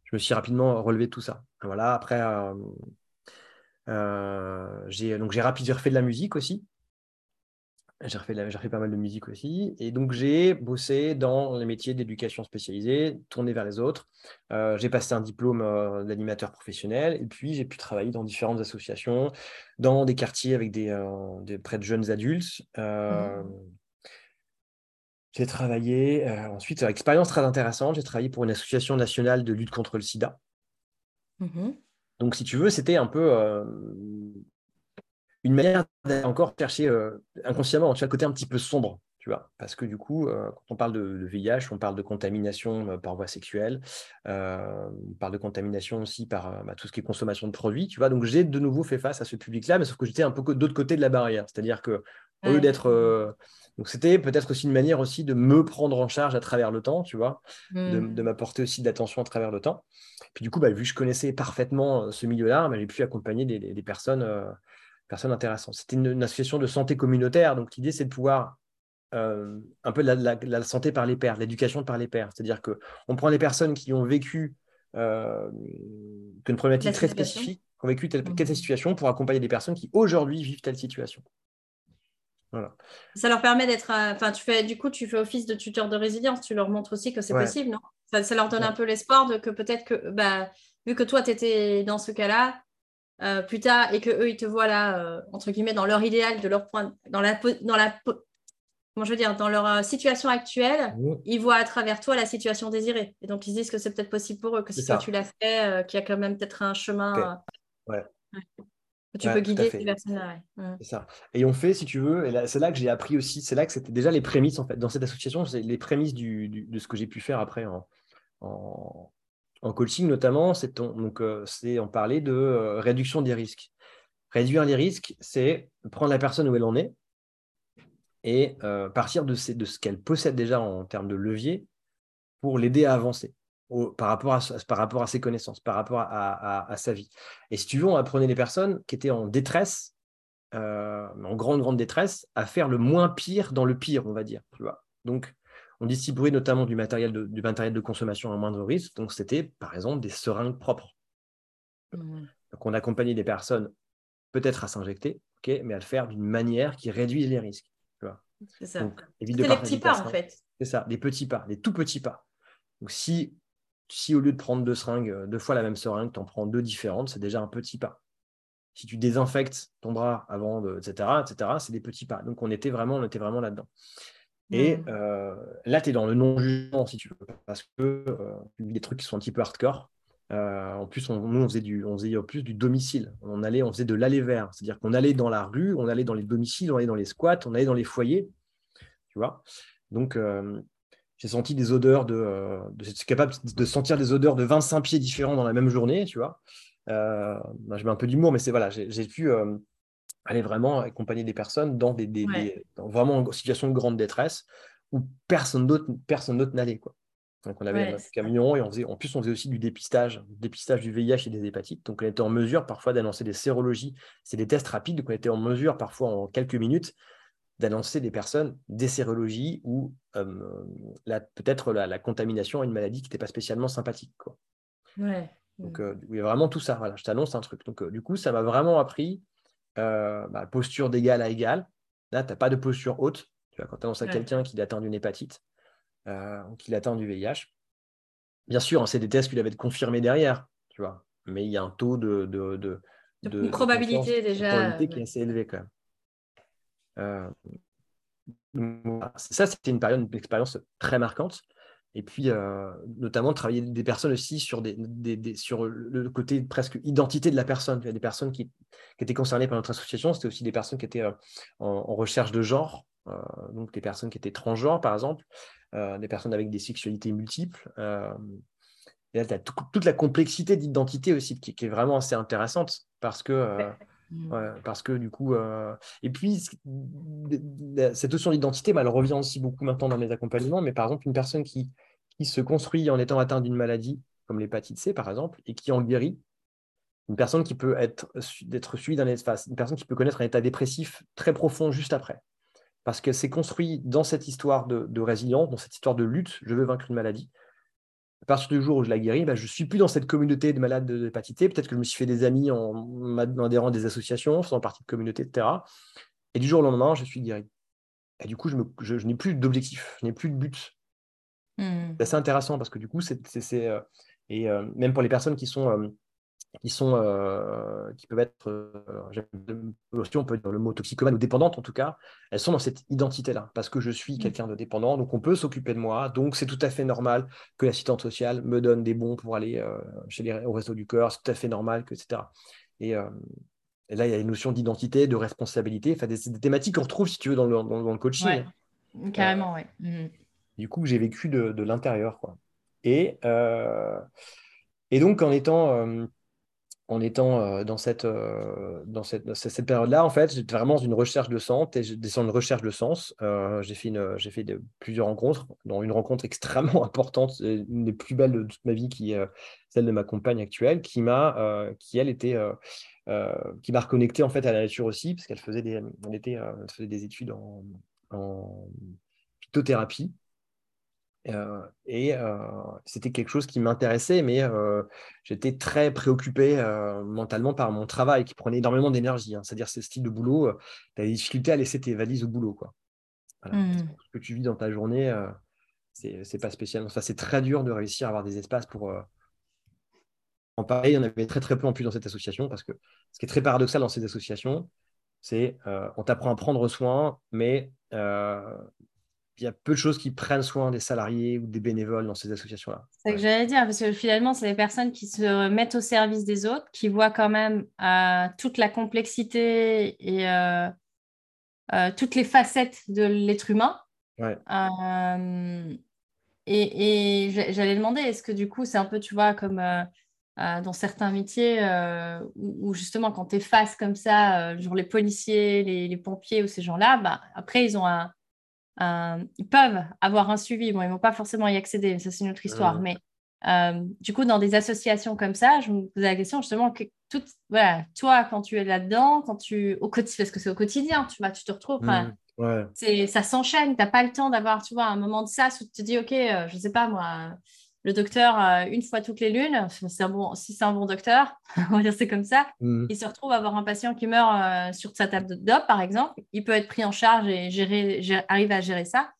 Je me suis rapidement relevé tout ça. Voilà, après, j'ai donc j'ai rapidement refait de la musique aussi. J'ai refait, pas mal de musique aussi. Et donc, j'ai bossé dans les métiers d'éducation spécialisée, tourné vers les autres. Euh, j'ai passé un diplôme euh, d'animateur professionnel. Et puis, j'ai pu travailler dans différentes associations, dans des quartiers avec des, euh, près de jeunes adultes. Mmh. J'ai travaillé, ensuite, expérience très intéressante, j'ai travaillé pour une association nationale de lutte contre le sida. Mmh donc, si tu veux, c'était un peu une manière encore chercher euh, inconsciemment, tu as le côté un petit peu sombre, tu vois, parce que du coup, euh, quand on parle de, VIH, on parle de contamination euh, par voie sexuelle, on parle de contamination aussi par bah, tout ce qui est consommation de produits, tu vois. Donc j'ai de nouveau fait face à ce public-là, mais sauf que j'étais un peu d'autre côté de la barrière, c'est-à-dire que au lieu d'être donc c'était peut-être aussi une manière aussi de me prendre en charge à travers le temps, tu vois, de, mmh. m'apporter aussi de l'attention à travers le temps. Puis du coup, bah, vu que je connaissais parfaitement ce milieu-là, bah, j'ai pu accompagner des, personnes personne intéressante. C'était une, association de santé communautaire. Donc, l'idée, c'est de pouvoir euh, un peu la, la, santé par les pairs, l'éducation par les pairs. C'est-à-dire qu'on prend des personnes qui ont vécu euh, une problématique très spécifique, qui ont vécu telle, mmh. situation pour accompagner des personnes qui aujourd'hui vivent telle situation. Voilà. Ça leur permet d'être. Euh, enfin, tu fais du coup, tu fais office de tuteur de résilience. Tu leur montres aussi que c'est possible, non? Ça, leur donne un peu l'espoir de que peut-être que, bah, vu que toi, tu étais dans ce cas-là, euh, plus tard et que eux ils te voient là euh, entre guillemets dans leur idéal de leur point dans la dans la comment je veux dire dans leur euh, situation actuelle ils voient à travers toi la situation désirée. Et donc ils disent que c'est peut-être possible pour eux que si toi tu l'as fait qu'il y a quand même peut-être un chemin ouais. que tu peux guider ces personnes c'est ça. Et on fait si tu veux et c'est là que j'ai appris aussi c'est là que c'était déjà les prémices en fait. Dans cette association c'est les prémices du, de ce que j'ai pu faire après en, en en coaching notamment, c'est donc euh, c'est en parler de euh, réduction des risques. Réduire les risques, c'est prendre la personne où elle en est et euh, partir de, ce qu'elle possède déjà en termes de levier pour l'aider à avancer par, rapport à, par rapport à ses connaissances, par rapport à, sa vie. Et si tu veux, on apprenait les personnes qui étaient en détresse, en grande, grande détresse, à faire le moins pire dans le pire, on va dire. Tu vois Donc, on distribuait notamment du matériel de, du matériel de consommation à moindre risque. Donc, c'était par exemple des seringues propres. Mmh. Donc, on accompagnait des personnes peut-être à s'injecter, mais à le faire d'une manière qui réduise les risques. C'est ça. C'est les petits pas, en fait. C'est ça, des petits pas, des tout petits pas. Donc, si, si au lieu de prendre deux seringues, euh, deux fois la même seringue, tu en prends deux différentes, c'est déjà un petit pas. Si tu désinfectes ton bras avant, de, etc., etc., c'est des petits pas. Donc, on était vraiment, on était vraiment là-dedans. Et mmh. euh, là, tu es dans le non-jugement, si tu veux, parce que euh, des trucs qui sont un petit peu hardcore. Euh, en plus, on, nous, on faisait, du, on faisait plus du domicile. On, allait, on faisait de l'aller vers. C'est-à-dire qu'on allait dans la rue, on allait dans les domiciles, on allait dans les squats, on allait dans les foyers. Tu vois? Donc, j'ai senti des odeurs de. de capable de sentir des odeurs de 25 pieds différents dans la même journée, tu vois? je mets un peu d'humour, mais c'est voilà, j'ai pu aller vraiment accompagner des personnes dans des, vraiment en situation de grande détresse où personne d'autre personne d'autre n'allait quoi. Donc on avait un camion et on faisait en plus on faisait aussi du dépistage, dépistage du VIH et des hépatites. Donc on était en mesure parfois d'annoncer des sérologies, c'est des tests rapides, donc on était en mesure parfois en quelques minutes d'annoncer des personnes des sérologies ou peut-être la, contamination à une maladie qui n'était pas spécialement sympathique. Quoi. Donc euh, il y a vraiment tout ça. Voilà, je t'annonce un truc. Donc euh, du coup, ça m'a vraiment appris euh, bah, posture d'égal à égal. Là, tu n'as pas de posture haute. Tu vois, quand tu annonces à quelqu'un qu'il atteint d'une hépatite euh, ou qu'il atteint du VIH, bien sûr, hein, c'est des tests qui doivent être confirmés derrière, tu vois. Mais il y a un taux de, de, de, probabilité déjà. qui est assez élevé quand même. Euh, ça, c'était une période, une expérience très marquante. Et puis, notamment, travailler des personnes aussi sur, des, sur le côté presque identité de la personne. Il y a des personnes qui, étaient concernées par notre association, c'était aussi des personnes qui étaient en, recherche de genre, donc des personnes qui étaient transgenres, par exemple, des personnes avec des sexualités multiples. et là, tu as toute la complexité d'identité aussi qui, est vraiment assez intéressante parce que Mmh. parce que du coup, euh, et puis cette notion d'identité, bah, elle revient aussi beaucoup maintenant dans mes accompagnements. Mais par exemple, une personne qui, qui se construit en étant atteinte d'une maladie, comme l'hépatite C par exemple, et qui en guérit, une personne qui peut être d'être suivie d'un espace, une personne qui peut connaître un état dépressif très profond juste après, parce qu'elle s'est construite dans cette histoire de résilience, dans cette histoire de lutte, je veux vaincre une maladie, à partir du jour où je la guéris, bah, je ne suis plus dans cette communauté de malades d'hépatite. Peut-être que je me suis fait des amis en, adhérant à des associations, faisant partie de communautés, etc. Et du jour au lendemain, je suis guéri. Et du coup, je, n'ai plus d'objectif, je n'ai plus de but. Hmm. C'est assez intéressant parce que du coup, c'est. Euh, et euh, même pour les personnes qui sont euh, qui sont euh, qui peuvent être euh, on peut dire le mot toxicomane ou dépendante en tout cas elles sont dans cette identité là parce que je suis mmh. quelqu'un de dépendant donc on peut s'occuper de moi donc c'est tout à fait normal que l'assistante sociale me donne des bons pour aller euh, chez les, au resto du cœur c'est tout à fait normal que etc et, et, là il y a une notion d'identité de responsabilité enfin des, des, thématiques qu'on retrouve si tu veux dans le, dans, le coaching. Carrément ouais. Mmh. du coup j'ai vécu de, de l'intérieur quoi. Et et donc en étant en étant euh, dans cette, euh, dans cette, période-là, en fait, j'étais vraiment dans une recherche de sens. Une recherche de sens. Euh, j'ai fait, une, j'ai fait plusieurs rencontres, dont une rencontre extrêmement importante, une des plus belles de toute ma vie, qui est celle de ma compagne actuelle, qui m'a, qui elle était, qui m'a reconnecté en fait à la nature aussi, parce qu'elle faisait des, elle était, elle faisait des études en, en phytothérapie. Euh, et euh, c'était quelque chose qui m'intéressait, mais euh, j'étais très préoccupé mentalement par mon travail qui prenait énormément d'énergie. Hein. C'est-à-dire, ce style de boulot, tu as des difficultés à laisser tes valises au boulot. Quoi. Mmh. Ce que tu vis dans ta journée, c'est pas spécialement ça. C'est très dur de réussir à avoir des espaces pour en parler. Il y en avait très très peu en plus dans cette association parce que ce qui est très paradoxal dans ces associations, c'est on t'apprend à prendre soin, mais il y a peu de choses qui prennent soin des salariés ou des bénévoles dans ces associations-là. C'est ce que j'allais dire, parce que finalement, c'est les personnes qui se mettent au service des autres, qui voient quand même euh, toute la complexité et euh, euh, toutes les facettes de l'être humain. et, j'allais demander, est-ce que du coup, c'est un peu, tu vois, comme dans certains métiers où, justement, quand tu es face comme ça, genre les policiers, les, les pompiers ou ces gens-là, bah, après, ils ont un euh, ils peuvent avoir un suivi. Bon, ils ne vont pas forcément y accéder, ça c'est une autre histoire. Mais euh, du coup, dans des associations comme ça, je me posais la question justement que tout, voilà, toi, quand tu es là-dedans, quand tu au quotidien, parce que c'est au quotidien, tu vois, tu te retrouves. Mmh, ça s'enchaîne. Tu n'as pas le temps d'avoir, tu vois, un moment de ça où tu te dis, ok, euh, je ne sais pas moi le docteur, euh, une fois toutes les lunes, c'est un bon, si c'est un bon docteur, on va dire c'est comme ça, mmh. il se retrouve à avoir un patient qui meurt euh, sur sa table de d'op, par exemple, il peut être pris en charge et gérer, arriver à gérer ça.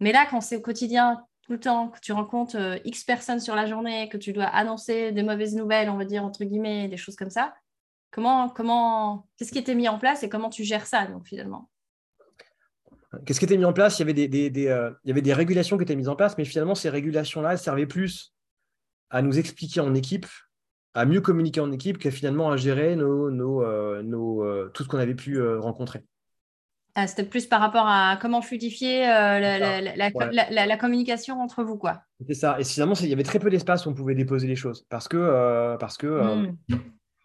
Mais là, quand c'est au quotidien, tout le temps, que tu rencontres euh, X personnes sur la journée, que tu dois annoncer des mauvaises nouvelles, on va dire, entre guillemets, des choses comme ça, comment, comment, qu'est-ce qui était mis en place et comment tu gères ça, donc, finalement? Qu'est-ce qui était mis en place? Il y, avait des, euh, il y avait des régulations qui étaient mises en place, mais finalement, ces régulations-là, elles servaient plus à nous expliquer en équipe, à mieux communiquer en équipe, que finalement à gérer nos, nos, euh, euh, tout ce qu'on avait pu rencontrer. Ah, C'était plus par rapport à comment fluidifier la, communication entre vous. quoi. C'est ça. Et finalement, il y avait très peu d'espace où on pouvait déposer les choses. Parce que, parce que, hmm.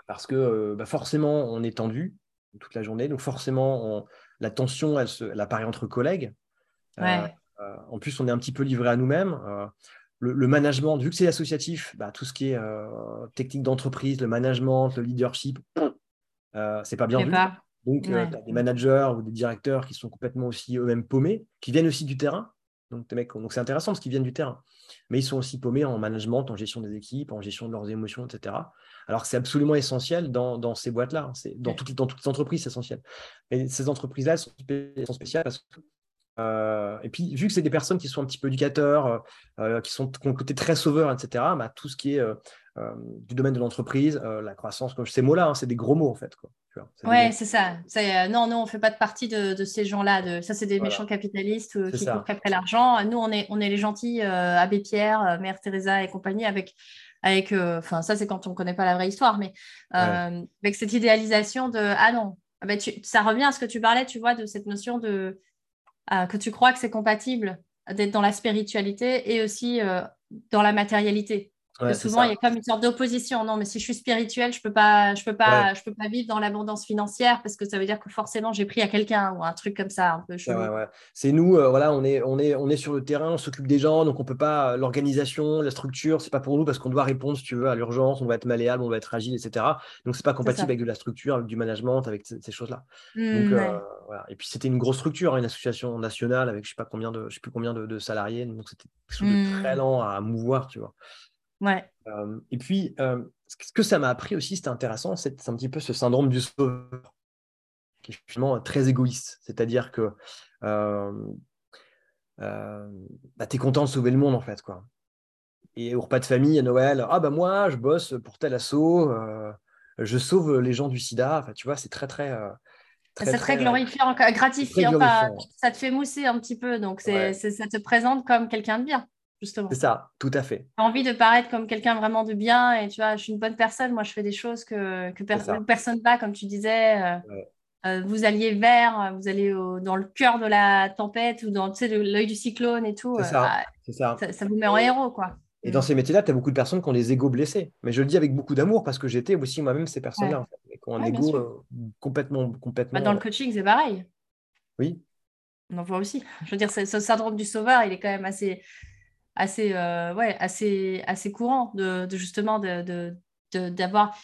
parce que bah, forcément, on est tendu toute la journée. Donc forcément, on, la tension, elle, se, apparaît entre collègues. Euh, euh, en plus, on est un petit peu livré à nous-mêmes. Euh, le, management, vu que c'est associatif, bah, tout ce qui est technique d'entreprise, le management, le leadership, c'est pas bien vu. Donc, tu as des managers ou des directeurs qui sont complètement aussi eux-mêmes paumés, qui viennent aussi du terrain. Donc, donc c'est intéressant parce qu'ils viennent du terrain. Mais ils sont aussi paumés en management, en gestion des équipes, en gestion de leurs émotions, etc. Alors que c'est absolument essentiel dans, ces boîtes-là. C'est dans, toutes, dans toutes les entreprises, c'est essentiel. Mais ces entreprises-là sont, sont, spéciales parce que euh, et puis, vu que c'est des personnes qui sont un petit peu éducateurs, euh, euh, qui, sont, qui ont un côté très sauveur, etc., bah, tout ce qui est du domaine de l'entreprise, la croissance, comme ces mots-là, hein, c'est des gros mots en fait. Quoi. Ouais, c'est ça. Euh, non, nous, on ne fait pas de partie de, ces gens-là. De... Ça, c'est des méchants capitalistes euh, qui courent après l'argent. Nous, on est, on est les gentils euh, Abbé Pierre, Mère Teresa et compagnie avec. avec enfin, ça, c'est quand on ne connaît pas la vraie histoire, mais avec cette idéalisation de Ah non, ah ben, ça revient à ce que tu parlais, tu vois, de cette notion de que tu crois que c'est compatible d'être dans la spiritualité et aussi dans la matérialité souvent, il y a comme une sorte d'opposition. Non, mais si je suis spirituelle, je peux pas, je peux pas, je peux pas vivre dans l'abondance financière parce que ça veut dire que forcément j'ai pris à quelqu'un ou un truc comme ça un peu C'est nous, euh, voilà, on est, on est, on est sur le terrain, on s'occupe des gens, donc on peut pas. L'organisation, la structure, c'est pas pour nous parce qu'on doit répondre, si tu veux, à l'urgence. On va être malléable, on va être agile, etc. Donc c'est pas compatible avec de la structure, avec du management, avec ces choses-là. mmh, euh, voilà. Et puis c'était une grosse structure, hein, une association nationale avec je sais pas combien de, je sais plus combien de, salariés. Donc c'était de très mmh. lent à mouvoir, tu vois. Ouais. Euh, et puis, euh, ce que ça m'a appris aussi, c'était intéressant, c'est un petit peu ce syndrome du sauveur, qui est finalement très égoïste. C'est-à-dire que euh, bah, tu es content de sauver le monde, en fait. Quoi. Et au repas de famille, à Noël, ah bah moi, je bosse pour tel assaut, je sauve les gens du sida. Enfin, tu vois, c'est très, très. c'est très, glorifiant, gratifiant. ça te fait mousser un petit peu, donc ça te présente comme quelqu'un de bien justement. C'est ça, tout à fait. J'ai envie de paraître comme quelqu'un vraiment de bien et tu vois, je suis une bonne personne. Moi, je fais des choses que, que personne pas, comme tu disais. Euh, euh, vous alliez vers, vous allez dans le cœur de la tempête ou dans l'œil du cyclone et tout. C'est ça, euh, ça. ça. vous met en héros, quoi. Et dans ces métiers-là, tu as beaucoup de personnes qui ont des égos blessés. Mais je le dis avec beaucoup d'amour parce que j'étais aussi moi-même ces personnes-là, qui ont un égo complètement. complètement... Bah, dans le coaching, c'est pareil. Oui. On en voit aussi. Je veux dire, ce syndrome du sauveur, il est quand même assez, assez, euh, ouais, assez, assez courant de, justement de, d'avoir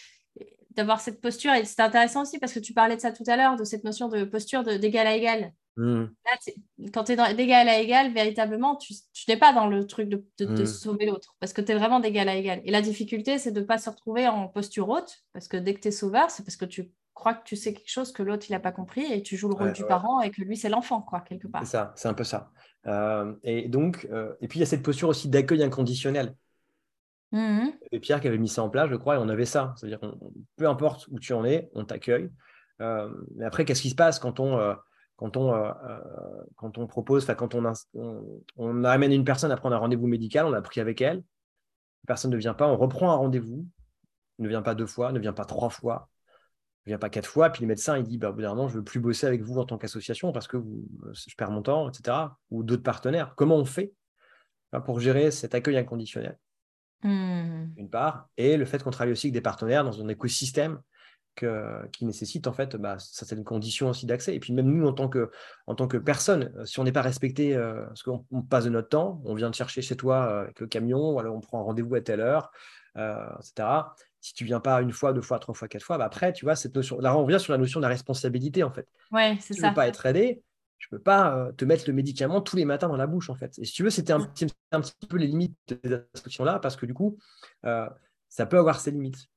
d'avoir cette posture. Et c'est intéressant aussi parce que tu parlais de ça tout à l'heure, de cette notion de posture d'égal à égal. Mmh. quand tu es d'égal à égal, véritablement, tu, n'es pas dans le truc de, de, sauver l'autre parce que tu es vraiment d'égal à égal. Et la difficulté, c'est de ne pas se retrouver en posture haute parce que dès que tu es sauveur, c'est parce que tu crois que tu sais quelque chose que l'autre, il n'a pas compris et tu joues le rôle du parent et que lui, c'est l'enfant, quoi, quelque part. C'est ça, c'est un peu ça. Euh, et donc, euh, et puis il y a cette posture aussi d'accueil inconditionnel. Mmh et Pierre qui avait mis ça en place, je crois, et on avait ça. C'est-à-dire, peu importe où tu en es, on t'accueille. Euh, mais après, qu'est-ce qui se passe quand on, quand on, quand on propose, quand on, on, on, amène une personne à prendre un rendez-vous médical, on a pris avec elle, la personne ne vient pas, on reprend un rendez-vous, ne vient pas deux fois, ne vient pas trois fois, ne vient pas quatre fois, puis le médecin il dit bah, au bout d'un moment, je ne veux plus bosser avec vous en tant qu'association parce que vous, je perds mon temps, etc. Ou d'autres partenaires. Comment on fait pour gérer cet accueil inconditionnel? Mmh. Une part, et le fait qu'on travaille aussi avec des partenaires dans un écosystème que, qui nécessite en fait bah, certaines conditions aussi d'accès. Et puis même nous, en tant que, en tant que personne, si on n'est pas respecté, euh, parce qu'on passe de notre temps, on vient te chercher chez toi euh, avec le camion, ou alors on prend un rendez-vous à telle heure, euh, etc si tu viens pas une fois, deux fois, trois fois, quatre fois, bah après, tu vois, cette notion. Là, on revient sur la notion de la responsabilité, en fait. Ouais, c'est ça. Tu ne veux pas être aidé, je peux pas euh, te mettre le médicament tous les matins dans la bouche, en fait. Et si tu veux, c'était un, petit, un petit peu les limites de cette instruction-là, parce que du coup, euh, ça peut avoir ses limites.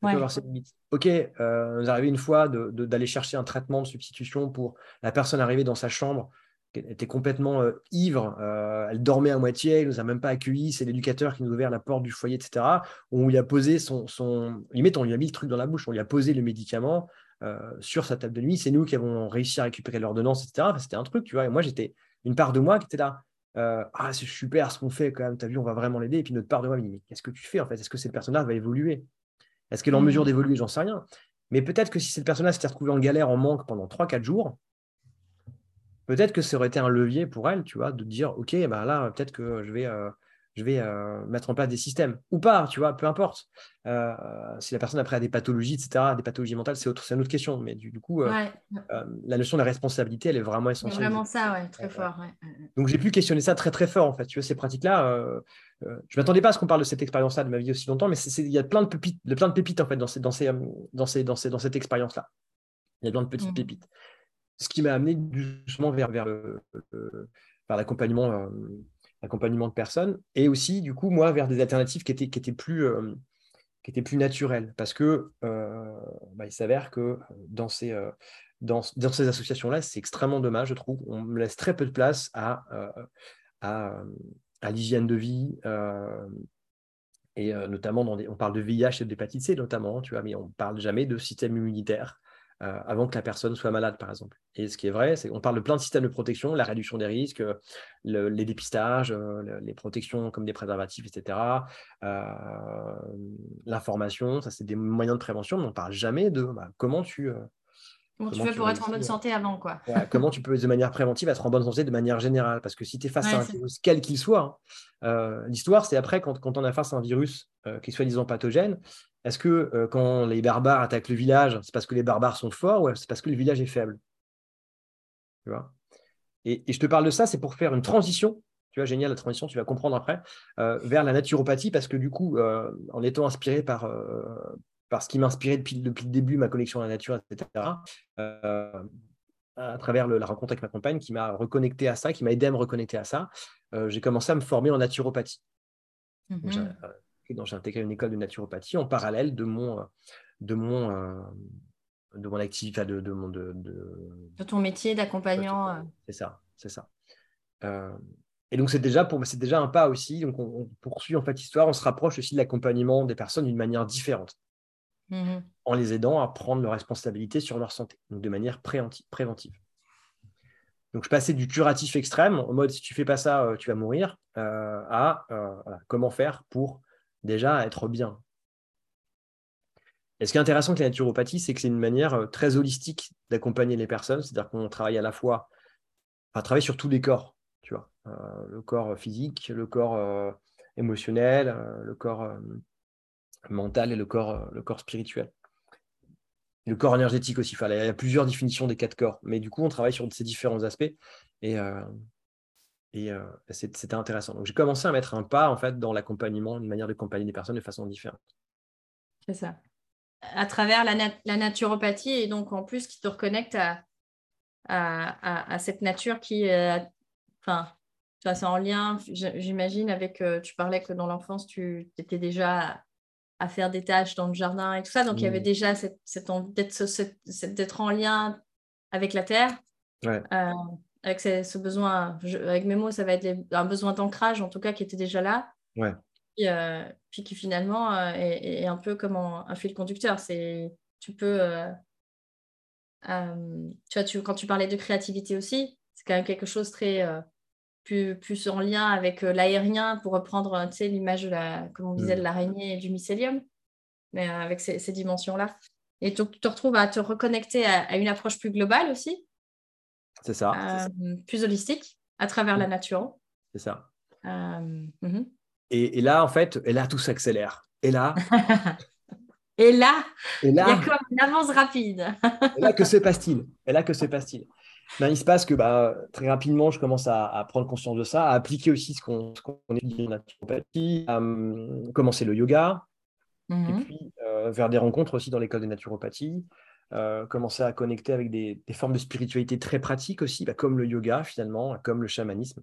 Ça peut avoir ses limites. Ok, euh, nous arrivé une fois d'aller chercher un traitement de substitution pour la personne arrivée dans sa chambre était complètement euh, ivre, euh, elle dormait à moitié, il nous a même pas accueillis, c'est l'éducateur qui nous a ouvert la porte du foyer, etc. On lui a posé son, son... Limite, on lui a mis le truc dans la bouche, on lui a posé le médicament euh, sur sa table de nuit, c'est nous qui avons réussi à récupérer l'ordonnance, etc. c'était un truc, tu vois, et moi j'étais, une part de moi qui était là, ah c'est super ce qu'on fait quand même, tu as vu, on va vraiment l'aider, et puis notre part de moi me dit, mais qu'est-ce que tu fais en fait? Est-ce que cette personne-là va évoluer? Est-ce qu'elle est en mmh. mesure d'évoluer? J'en sais rien. Mais peut-être que si cette personne-là s'était retrouvée en galère, en manque pendant 3-4 jours, peut-être que ça aurait été un levier pour elle, tu vois, de dire, OK, bah là, peut-être que je vais, euh, je vais euh, mettre en place des systèmes. Ou pas, tu vois, peu importe. Euh, si la personne après a des pathologies, etc., des pathologies mentales, c'est, autre, une autre question. Mais du, coup, la notion de la responsabilité, elle est vraiment essentielle. C'est vraiment ça, ouais, très fort. Donc, j'ai pu questionner ça très, très fort, en fait. Tu vois, ces pratiques-là, je ne m'attendais pas à ce qu'on parle de cette expérience-là de ma vie aussi longtemps, mais il y a plein de pépites, plein de pépites, en fait, dans, ces, dans, ces, dans, ces, dans, dans cette expérience-là. Il y a plein de petites mmh. pépites ce qui m'a amené justement vers, vers, l'accompagnement, euh, l'accompagnement de personnes et aussi, du coup, moi, vers des alternatives qui étaient, qui étaient, plus, euh, qui étaient plus naturelles. Parce que euh, bah, il s'avère que dans ces, dans, dans, ces associations-là, c'est extrêmement dommage, je trouve. On me laisse très peu de place à, à, l'hygiène de vie. et notamment, dans on parle de VIH et d'hépatite C notamment, tu vois, mais on ne parle jamais de système immunitaire, avant que la personne soit malade, par exemple. Et ce qui est vrai, c'est qu'on parle de plein de systèmes de protection, la réduction des risques, les dépistages, les protections comme des préservatifs, etc. L'information, ça c'est des moyens de prévention, mais on ne parle jamais de bah, comment tu Comment, tu fais pour être en bonne santé avant quoi? Comment tu peux de manière préventive être en bonne santé de manière générale? Parce que si tu es face à un virus, quel qu'il soit, hein, euh, l'histoire c'est après quand, quand, on a face à un virus euh, qui est soi-disant pathogène, est-ce que euh, quand les barbares attaquent le village, c'est parce que les barbares sont forts ou c'est parce que le village est faible? Tu vois? Et, et, je te parle de ça, c'est pour faire une transition. Tu vois, génial la transition, tu vas comprendre après, vers la naturopathie, parce que du coup, en étant inspiré par, parce qu'il m'inspirait depuis, depuis le début, ma connexion à la nature, etc. Euh, à travers la rencontre avec ma compagne qui m'a reconnecté à ça, qui m'a aidé à me reconnecter à ça, euh, j'ai commencé à me former en naturopathie. Mhm. Euh, j'ai intégré une école de naturopathie en parallèle de mon, de mon, de mon activité, de, de, mon, de, de... ton métier d'accompagnant. C'est ça, c'est ça. et donc c'est déjà pour déjà un pas aussi. Donc on, on, poursuit en fait l'histoire, on se rapproche aussi de l'accompagnement des personnes d'une manière différente. Mmh en les aidant à prendre leurs responsabilités sur leur santé, donc de manière préventive. Donc je passais du curatif extrême, en mode si tu fais pas ça, euh, tu vas mourir, euh, à euh, comment faire pour déjà être bien. Et ce qui est intéressant avec la naturopathie, c'est que c'est une manière très holistique d'accompagner les personnes, c'est-à-dire qu'on travaille à la fois, à travailler sur tous les corps, tu vois, le corps physique, le corps émotionnel, le corps mental et le corps, euh, le corps spirituel. le corps énergétique aussi. il y a plusieurs définitions des quatre corps. Mais du coup, on travaille sur ces différents aspects. Et, euh, et euh, c'était intéressant. Donc, j'ai commencé à mettre un pas en fait, dans l'accompagnement, une manière d'accompagner des personnes de façon différente. C'est ça. À travers la, naturopathie et donc en plus qui te reconnecte à, à, cette nature qui, enfin, c'est en lien, j'imagine, avec, tu parlais que dans l'enfance, tu étais déjà à faire des tâches dans le jardin et tout ça. Donc, il y avait mmh. déjà cette, cette envie d'être en lien avec la terre. Euh, avec ce, besoin, avec mes mots, ça va être un besoin d'ancrage, en tout cas, qui était déjà là. Ouais. Euh, puis qui finalement euh, est, un peu comme un, fil conducteur. C'est, tu peux, tu vois, tu, quand tu parlais de créativité aussi, c'est quand même quelque chose très plus, en lien avec euh, l'aérien pour reprendre euh, l'image de la, comme on disait, de mm. l'araignée et du mycélium, mais euh, avec ces, dimensions-là. Et tu te retrouves à te reconnecter à, une approche plus globale aussi. C'est ça, Plus holistique, à travers la mm. nature. C'est ça. Mhm. et, là, en fait, et là, tout s'accélère. Et là. et là, il y a comme une avance rapide. et là, que se passe-t-il? Et là, que se passe-t-il? Ben, il se passe que bah, très rapidement, je commence à, prendre conscience de ça, à appliquer aussi ce qu'on étudie en naturopathie, à hum, commencer le yoga, et mhm. puis euh, vers des rencontres aussi dans l'école de naturopathie, euh, commencer à connecter avec des, formes de spiritualité très pratiques aussi, bah, comme le yoga finalement, comme le chamanisme,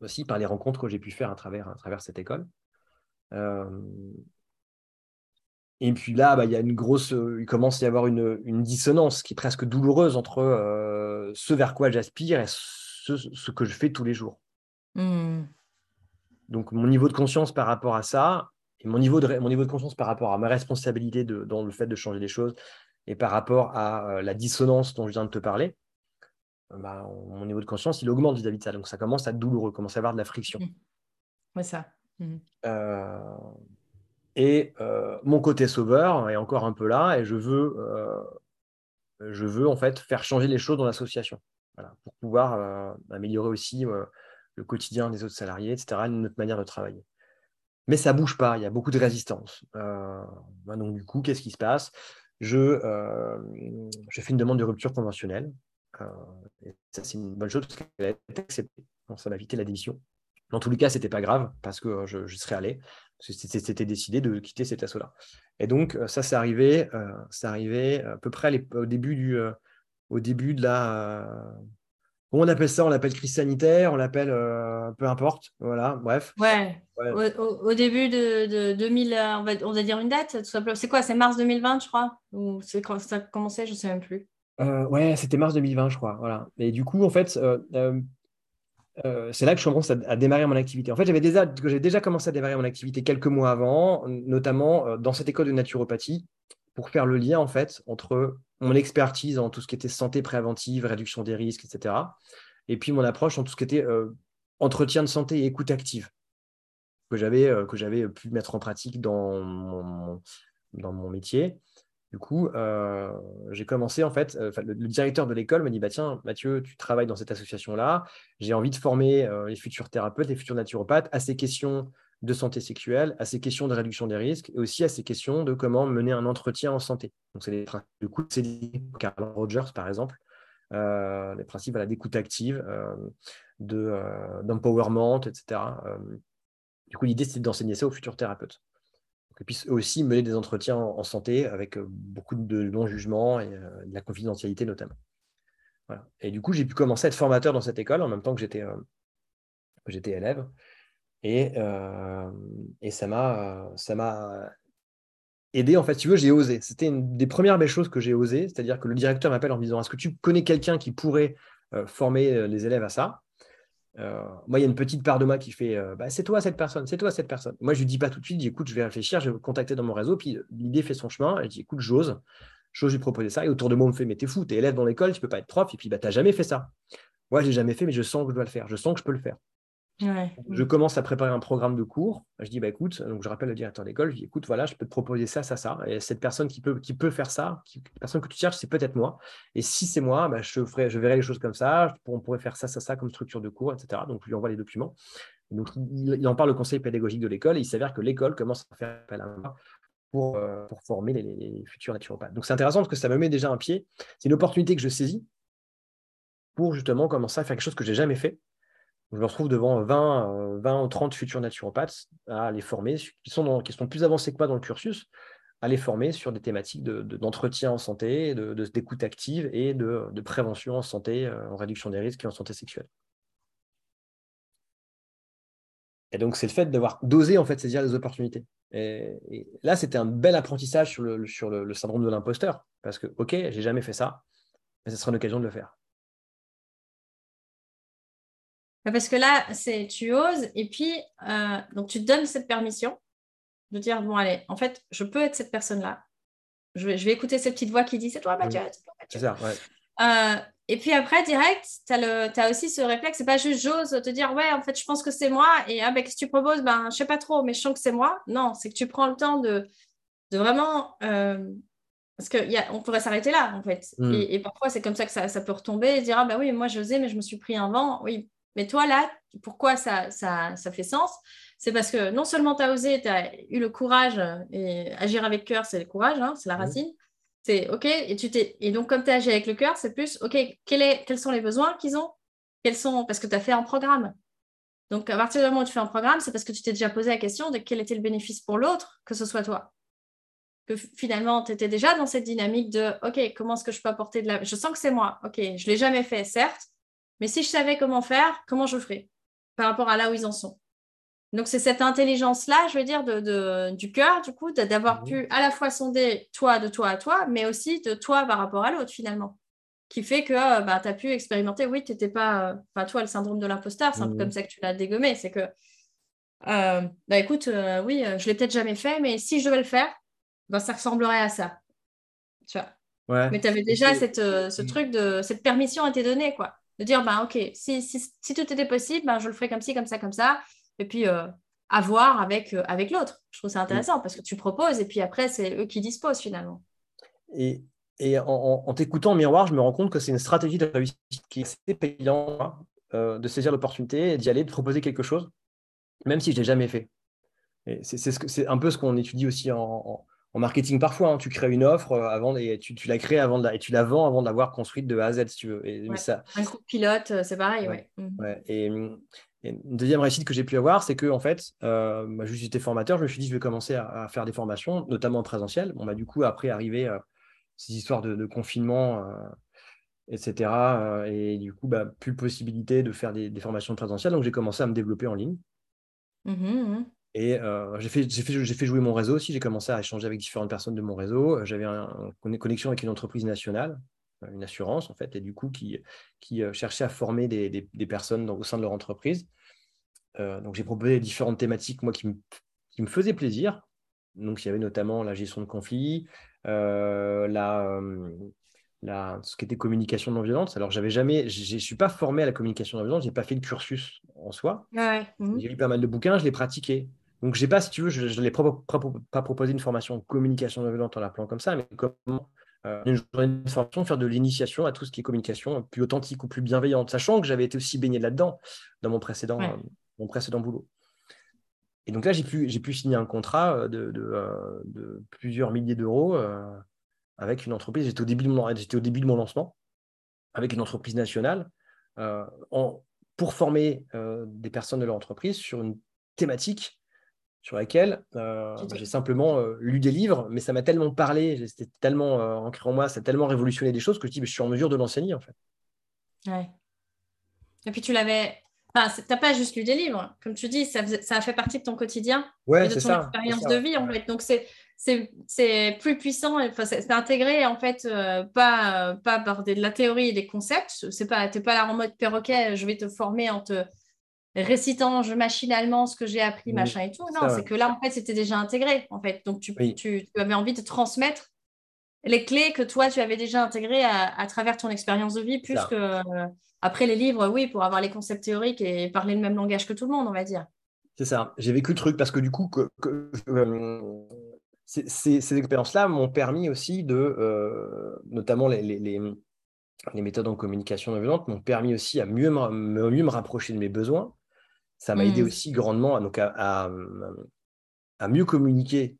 aussi par les rencontres que j'ai pu faire à travers, à travers cette école. Euh, et puis là, bah, il y a une grosse, euh, il commence à y avoir une, dissonance qui est presque douloureuse entre euh, ce vers quoi j'aspire et ce, que je fais tous les jours. Hmm. Donc mon niveau de conscience par rapport à ça, et mon niveau de, mon niveau de conscience par rapport à ma responsabilité de, dans le fait de changer les choses, et par rapport à euh, la dissonance dont je viens de te parler, bah, mon niveau de conscience, il augmente vis-à-vis de ça. Donc ça commence à être douloureux, commence à avoir de la friction. Hmm. Oui, ça. Hmm. Et euh, mon côté sauveur est encore un peu là et je veux, euh, je veux en fait faire changer les choses dans l'association pour pouvoir euh, améliorer aussi le quotidien des autres salariés, etc., notre manière de travailler. Mais ça ne bouge pas, il y a beaucoup de résistance. Bah, donc du coup, qu'est-ce qui se passe? Je, fais une demande de rupture conventionnelle. et ça, c'est une bonne chose parce qu'elle a été acceptée. ça m'a évité la démission. Dans tous les cas, ce n'était pas grave parce que je serais allé. C'était décidé de quitter cet assaut-là. Et donc, euh, ça, c'est arrivé, euh, arrivé à peu près au début, du, euh, au début de la. Comment on appelle ça? On l'appelle crise sanitaire, on l'appelle peu importe. Voilà, bref. Ouais. Au, début de, 2000, on va, on va, dire une date, C'est quoi? C'est mars 2020, je crois? Ou c'est quand ça a commencé? Je ne sais même plus. ouais, c'était mars 2020, je crois. Voilà. Et du coup, en fait, euh, c'est là que je commence à, démarrer mon activité. En fait, j'avais déjà, déjà commencé à démarrer mon activité quelques mois avant, notamment euh, dans cette école de naturopathie, pour faire le lien en fait entre mon expertise en tout ce qui était santé préventive, réduction des risques, etc. Et puis mon approche en tout ce qui était euh, entretien de santé et écoute active que j'avais pu mettre en pratique dans mon métier. Du coup, euh, j'ai commencé en fait. le, directeur de l'école me dit bah tiens Mathieu, tu travailles dans cette association là. J'ai envie de former les futurs thérapeutes, les futurs naturopathes à ces questions de santé sexuelle, à ces questions de réduction des risques et aussi à ces questions de comment mener un entretien en santé. Donc, c'est les principes de c'est Carl Rogers, par exemple, euh, les principes d'écoute active, euh, euh, d'empowerment, etc. du coup, l'idée, c'est d'enseigner ça aux futurs thérapeutes. Puissent aussi mener des entretiens en, santé avec beaucoup de non-jugement et de la confidentialité notamment. Et du coup, j'ai pu commencer à être formateur dans cette école en même temps que j'étais élève. Et, euh, et ça m'a ça m'a aidé. En fait, tu veux, j'ai osé. C'était une des premières belles choses que j'ai osé. C'est-à-dire que le directeur m'appelle en me disant Est-ce que tu connais quelqu'un qui pourrait euh, former euh, les élèves à ça? Moi, il y a une petite part de moi qui fait bah, C'est toi cette personne, c'est toi cette personne. Moi, je ne lui dis pas tout de suite je dis, Écoute, je vais réfléchir, je vais contacter dans mon réseau. Puis l'idée fait son chemin. Et je dis Écoute, j'ose. J'ose lui proposer ça. Et autour de moi, on me fait Mais t'es fou, t'es élève dans l'école, tu peux pas être prof. Et puis, bah, t'as jamais fait ça. Moi, j'ai jamais fait, mais je sens que je dois le faire. Je sens que je peux le faire. Je commence à préparer un programme de cours. Je dis, bah, écoute, donc je rappelle le directeur d'école, je dis, écoute, voilà, je peux te proposer ça, ça, ça. Et cette personne qui peut, qui peut faire ça, la personne que tu cherches, c'est peut-être moi. Et si c'est moi, bah, je, ferai, je verrai les choses comme ça. On pourrait faire ça, ça, ça comme structure de cours, etc. Donc, je lui envoie les documents. donc, il, en parle au conseil pédagogique de l'école et il s'avère que l'école commence à faire appel à moi pour, euh, pour former les, les, futurs naturopathes. Donc, c'est intéressant parce que ça me met déjà un pied. C'est une opportunité que je saisis pour justement commencer à faire quelque chose que je n'ai jamais fait je me retrouve devant 20, 20 ou 30 futurs naturopathes à les former, qui sont, plus avancés que moi dans le cursus, à les former sur des thématiques d'entretien de, en santé, d'écoute active et de, prévention en santé, euh, en réduction des risques et en santé sexuelle. Et donc, c'est le fait d'avoir d'oser en fait saisir les opportunités. Et, là, c'était un bel apprentissage sur le, syndrome de l'imposteur. Parce que, OK, j'ai jamais fait ça, mais ce sera une occasion de le faire. Parce que là, c'est tu oses et puis euh, donc tu te donnes cette permission de dire bon allez, en fait, je peux être cette personne-là. Je vais, je vais écouter cette petite voix qui dit c'est toi Mathieu. C'est ça, ouais. Euh, et puis après, direct, tu as, as, aussi ce réflexe, c'est pas juste j'ose te dire ouais, en fait, je pense que c'est moi et ah, ben, qu'est-ce que tu proposes? Ben, je sais pas trop, mais je sens que c'est moi. Non, c'est que tu prends le temps de, de vraiment. Euh, parce qu'on pourrait s'arrêter là, en fait. Mm. Et, parfois, c'est comme ça que ça, ça, peut retomber et dire ah ben oui, moi j'osais, mais je me suis pris un vent. Oui, mais toi, là, pourquoi ça, ça, ça fait sens? C'est parce que non seulement tu as osé, tu as eu le courage, et agir avec cœur, c'est le courage, hein, c'est la racine. C'est OK, et, tu t'es... et donc comme tu as agi avec le cœur, c'est plus OK, quel est... quels sont les besoins qu'ils ont? Quels sont... Parce que tu as fait un programme. Donc à partir du moment où tu fais un programme, c'est parce que tu t'es déjà posé la question de quel était le bénéfice pour l'autre, que ce soit toi. Que finalement, tu étais déjà dans cette dynamique de OK, comment est-ce que je peux apporter de la. Je sens que c'est moi. OK, je ne l'ai jamais fait, certes, mais si je savais comment faire, comment je ferais par rapport à là où ils en sont? Donc, c'est cette intelligence-là, je veux dire, de, du cœur, du coup, d'avoir mhm. pu à la fois sonder toi de toi à toi, mais aussi de toi par rapport à l'autre, finalement. Qui fait que euh, bah, tu as pu expérimenter, oui, tu n'étais pas. Euh, enfin, toi, le syndrome de l'imposteur, c'est un peu mhm. comme ça que tu l'as dégommé. C'est que, euh, bah écoute, oui, je l'ai peut-être jamais fait, mais si je devais le faire, bah, ça ressemblerait à ça. Tu vois? Mais tu avais déjà cette, ce truc de. Cette permission a été donnée, quoi de dire, bah, OK, si, si, tout était possible, ben, je le ferais comme ci, comme ça, comme ça. Et puis, euh, à voir avec, euh, avec l'autre. Je trouve ça intéressant parce que tu proposes et puis après, c'est eux qui disposent finalement. Et, et en, t'écoutant en miroir, je me rends compte que c'est une stratégie de réussite qui est assez payante hein, euh, de saisir l'opportunité, d'y aller, de proposer quelque chose, même si je ne l'ai jamais fait. C'est ce un peu ce qu'on étudie aussi en, en marketing parfois, hein, tu crées une offre euh, avant et tu, la crées avant de la, et tu la vends avant de l'avoir construite de A à Z si tu veux. Et, ça, un groupe pilote, euh, c'est pareil, ouais. Mmh. Et, une deuxième réussite que j'ai pu avoir, c'est que en fait, euh, bah, j'étais formateur, je me suis dit je vais commencer à, faire des formations, notamment en présentiel. On m'a du coup après arrivé euh, ces histoires de, confinement, etc. et du coup, bah, plus possibilité de faire des, formations présentielles. Donc j'ai commencé à me développer en ligne. Mmh mmh. Et euh, j'ai fait, fait, fait, jouer mon réseau aussi. J'ai commencé à échanger avec différentes personnes de mon réseau. J'avais une connexion avec une entreprise nationale, euh, une assurance en fait, et du coup qui, qui euh, cherchait à former des, des, personnes au sein de leur entreprise. donc j'ai proposé différentes thématiques moi qui me, qui me faisaient plaisir. Donc il y avait notamment la gestion de conflits, la, la, ce qui était communication non violente. Alors, j'avais jamais, je ne suis pas formé à la communication non violente, je n'ai pas fait le cursus en soi. Mhm. J'ai lu pas mal de bouquins, je l'ai pratiqué. Donc, je n'ai pas, si tu veux, je n'ai pas proposé une formation communication non violente en l'appelant comme ça, mais comment euh, une journée de formation, faire de l'initiation à tout ce qui est communication plus authentique ou plus bienveillante, sachant que j'avais été aussi baigné là-dedans dans mon précédent, euh, mon précédent boulot. Et donc là, j'ai pu, j'ai pu signer un contrat euh, de, de, plusieurs milliers d'euros avec une entreprise. J'étais au, début de mon, j'étais au début de mon lancement avec une entreprise nationale en, pour former des personnes de leur entreprise sur une thématique sur laquelle euh, j'ai simplement euh, lu des livres, mais ça m'a tellement parlé, c'était tellement euh, ancré en moi, ça a tellement révolutionné des choses que je dis, je suis en mesure de l'enseigner en fait. Ouais. Et puis tu l'avais, enfin, t'as pas juste lu des livres, comme tu dis, ça, ça a fait partie de ton quotidien, ouais, de ton ça, expérience de vie en fait. Donc c'est c'est plus puissant, enfin, c'est intégré en fait, pas, pas par de la théorie et des concepts. C'est pas, t'es pas là en mode perroquet, je vais te former en te récitant je machinalement ce que j'ai appris, machin et tout. Non, c'est que là, en fait, c'était déjà intégré, en fait. Donc, tu, tu, avais envie de transmettre les clés que toi, tu avais déjà intégrées à, travers ton expérience de vie, plus que euh, après les livres, oui, pour avoir les concepts théoriques et parler le même langage que tout le monde, on va dire. C'est ça. J'ai vécu le truc parce que du coup, que, euh, ces, expériences-là m'ont permis aussi de, euh, notamment les, les, les, méthodes en communication non violente, m'ont permis aussi à mieux mieux me rapprocher de mes besoins ça m'a aidé mmh. aussi grandement à, donc à, à, mieux communiquer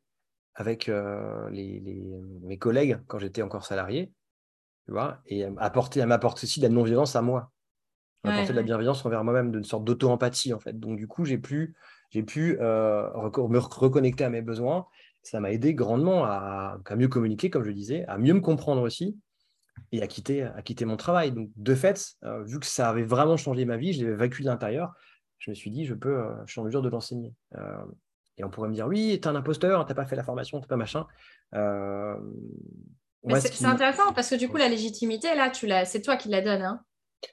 avec euh, les, mes collègues quand j'étais encore salarié, tu vois, et apporter, à m'apporter aussi de la non-violence à moi, apporter de la bienveillance envers moi-même, une sorte d'auto-empathie en fait. Donc du coup, j'ai pu, j'ai pu euh, me reconnecter à mes besoins. Ça m'a aidé grandement à, à, mieux communiquer, comme je disais, à mieux me comprendre aussi et à quitter, à quitter mon travail. Donc de fait, euh, vu que ça avait vraiment changé ma vie, je l'avais vécu de l'intérieur, je me suis dit, je peux, euh, je suis en mesure de l'enseigner. Euh, et on pourrait me dire, oui, tu es un imposteur, tu n'as pas fait la formation, tu pas machin. Euh, c'est intéressant parce que du coup, la légitimité, là, tu c'est toi qui la donnes. Hein.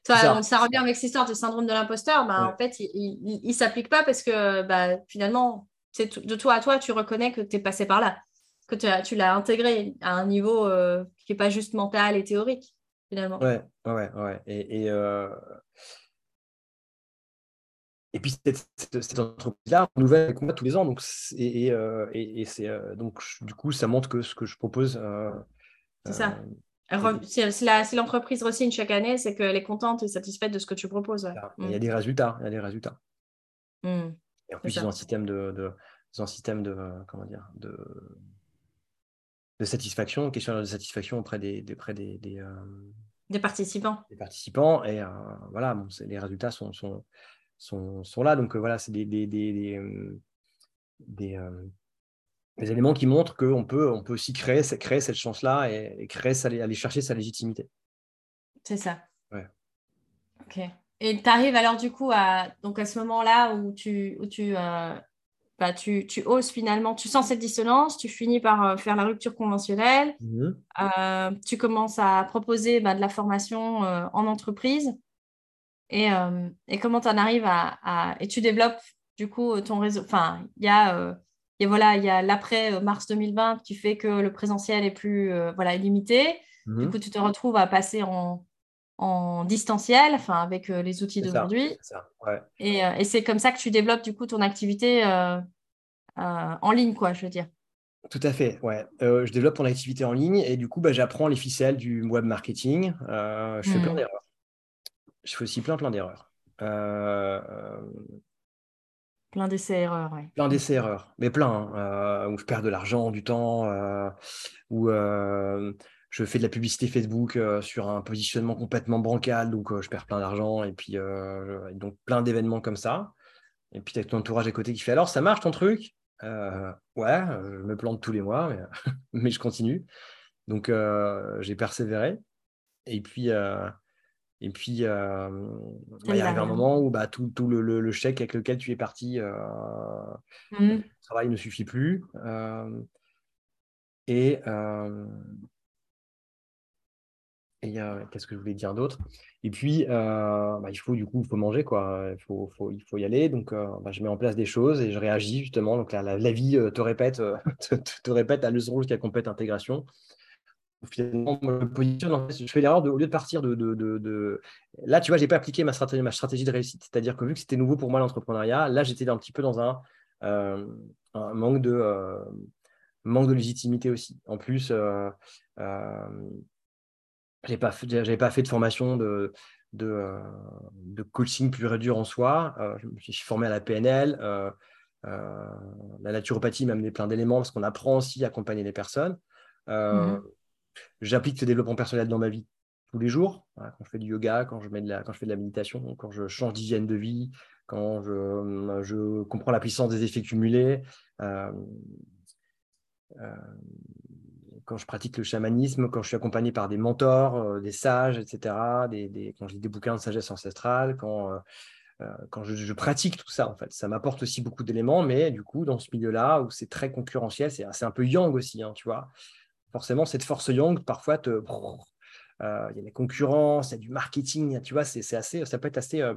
Ça, ça. revient avec cette histoire de syndrome de l'imposteur. Bah, En fait, il ne s'applique pas parce que bah, finalement, de toi à toi, tu reconnais que tu es passé par là, que tu l'as intégré à un niveau qui n'est pas juste mental et théorique, finalement. Ouais, ouais, ouais. Et, et et puis cette, entreprise-là nouvelle avec moi tous les ans, donc et, euh, c'est euh, donc du coup ça montre que ce que je propose. Euh, c'est ça. Si l'entreprise re-signe chaque année, c'est qu'elle est contente et satisfaite de ce que tu proposes. Il y a mm. des résultats, il y a des résultats. Mm. Et en plus, ils ont un système de, de un système de comment dire de, de satisfaction, question de satisfaction auprès des, des, des, des, des participants. Des participants et voilà, bon, les résultats sont, sont sont, sont là. Donc euh, voilà, c'est des, des, des, des, euh, euh, éléments qui montrent qu'on peut, on peut aussi créer, créer cette chance-là et, créer, aller chercher sa légitimité. C'est ça. Ouais. Ok. Et tu arrives alors du coup à, donc à ce moment-là où tu, où tu, bah, tu, tu, oses finalement, tu sens cette dissonance, tu finis par faire la rupture conventionnelle, mmh tu commences à proposer bah, de la formation en entreprise. Et, euh, et comment tu en arrives à, Et tu développes du coup ton réseau. Enfin, il y a. Euh, et voilà, il y a l'après euh, mars 2020 qui fait que le présentiel est plus voilà, limité. Du mhm. coup, tu te retrouves à passer en, en distanciel, enfin avec les outils d'aujourd'hui. Ouais. Et, et c'est comme ça que tu développes du coup ton activité en ligne, quoi, je veux dire. Tout à fait, ouais. je développe mon activité en ligne et du coup, bah, j'apprends les ficelles du web marketing. je fais plein hmm. d'erreurs je fais aussi plein, plein d'erreurs. Euh, plein d'essais-erreurs, oui. Plein d'essais-erreurs, mais plein. Hein. Euh, où je perds de l'argent, du temps, euh, où je fais de la publicité Facebook sur un positionnement complètement bancal, donc je perds plein d'argent, et puis donc plein d'événements comme ça. Et puis tu as ton entourage à côté qui fait alors, ça marche ton truc? Ouais, je me plante tous les mois, mais, mais je continue. Donc j'ai persévéré. Et puis, et puis, euh, bah, il arrive un moment où bah, tout, tout le, le, chèque avec lequel tu es parti, euh, mmh. le travail ne suffit plus. Euh, et, Et qu'est-ce que je voulais dire d'autre? Et puis, bah, il faut du coup, il faut manger, quoi. Il faut, faut, il faut y aller. Donc, bah, je mets en place des choses et je réagis justement. Donc, la, la, vie te répète, te, te, répète la leçon jusqu'à complète intégration finalement, je fais l'erreur de, au lieu de partir de, de, de, Là, tu vois, je n'ai pas appliqué ma stratégie, de réussite. C'est-à-dire que vu que c'était nouveau pour moi l'entrepreneuriat, là, j'étais un petit peu dans un, euh, manque, de, euh, manque de légitimité aussi. En plus, euh, euh je n'avais pas, fait de formation de, de, coaching pur et dur en soi. je suis formé à la PNL. la naturopathie m'a amené plein d'éléments parce qu'on apprend aussi à accompagner les personnes. Mmh J'applique ce développement personnel dans ma vie tous les jours, quand je fais du yoga, quand je, fais de la méditation, quand je change d'hygiène de vie, quand je, je, comprends la puissance des effets cumulés, euh, euh, quand je pratique le chamanisme, quand je suis accompagné par des mentors, euh, des sages, etc., quand je lis des bouquins de sagesse ancestrale, quand, je, pratique tout ça, en fait. Ça m'apporte aussi beaucoup d'éléments, mais du coup, dans ce milieu-là, où c'est très concurrentiel, c'est un peu yang aussi, hein, tu vois forcément, cette force yang, parfois, te, euh, il y a des concurrences, il y a du marketing, tu vois, c'est assez, ça peut être assez, euh,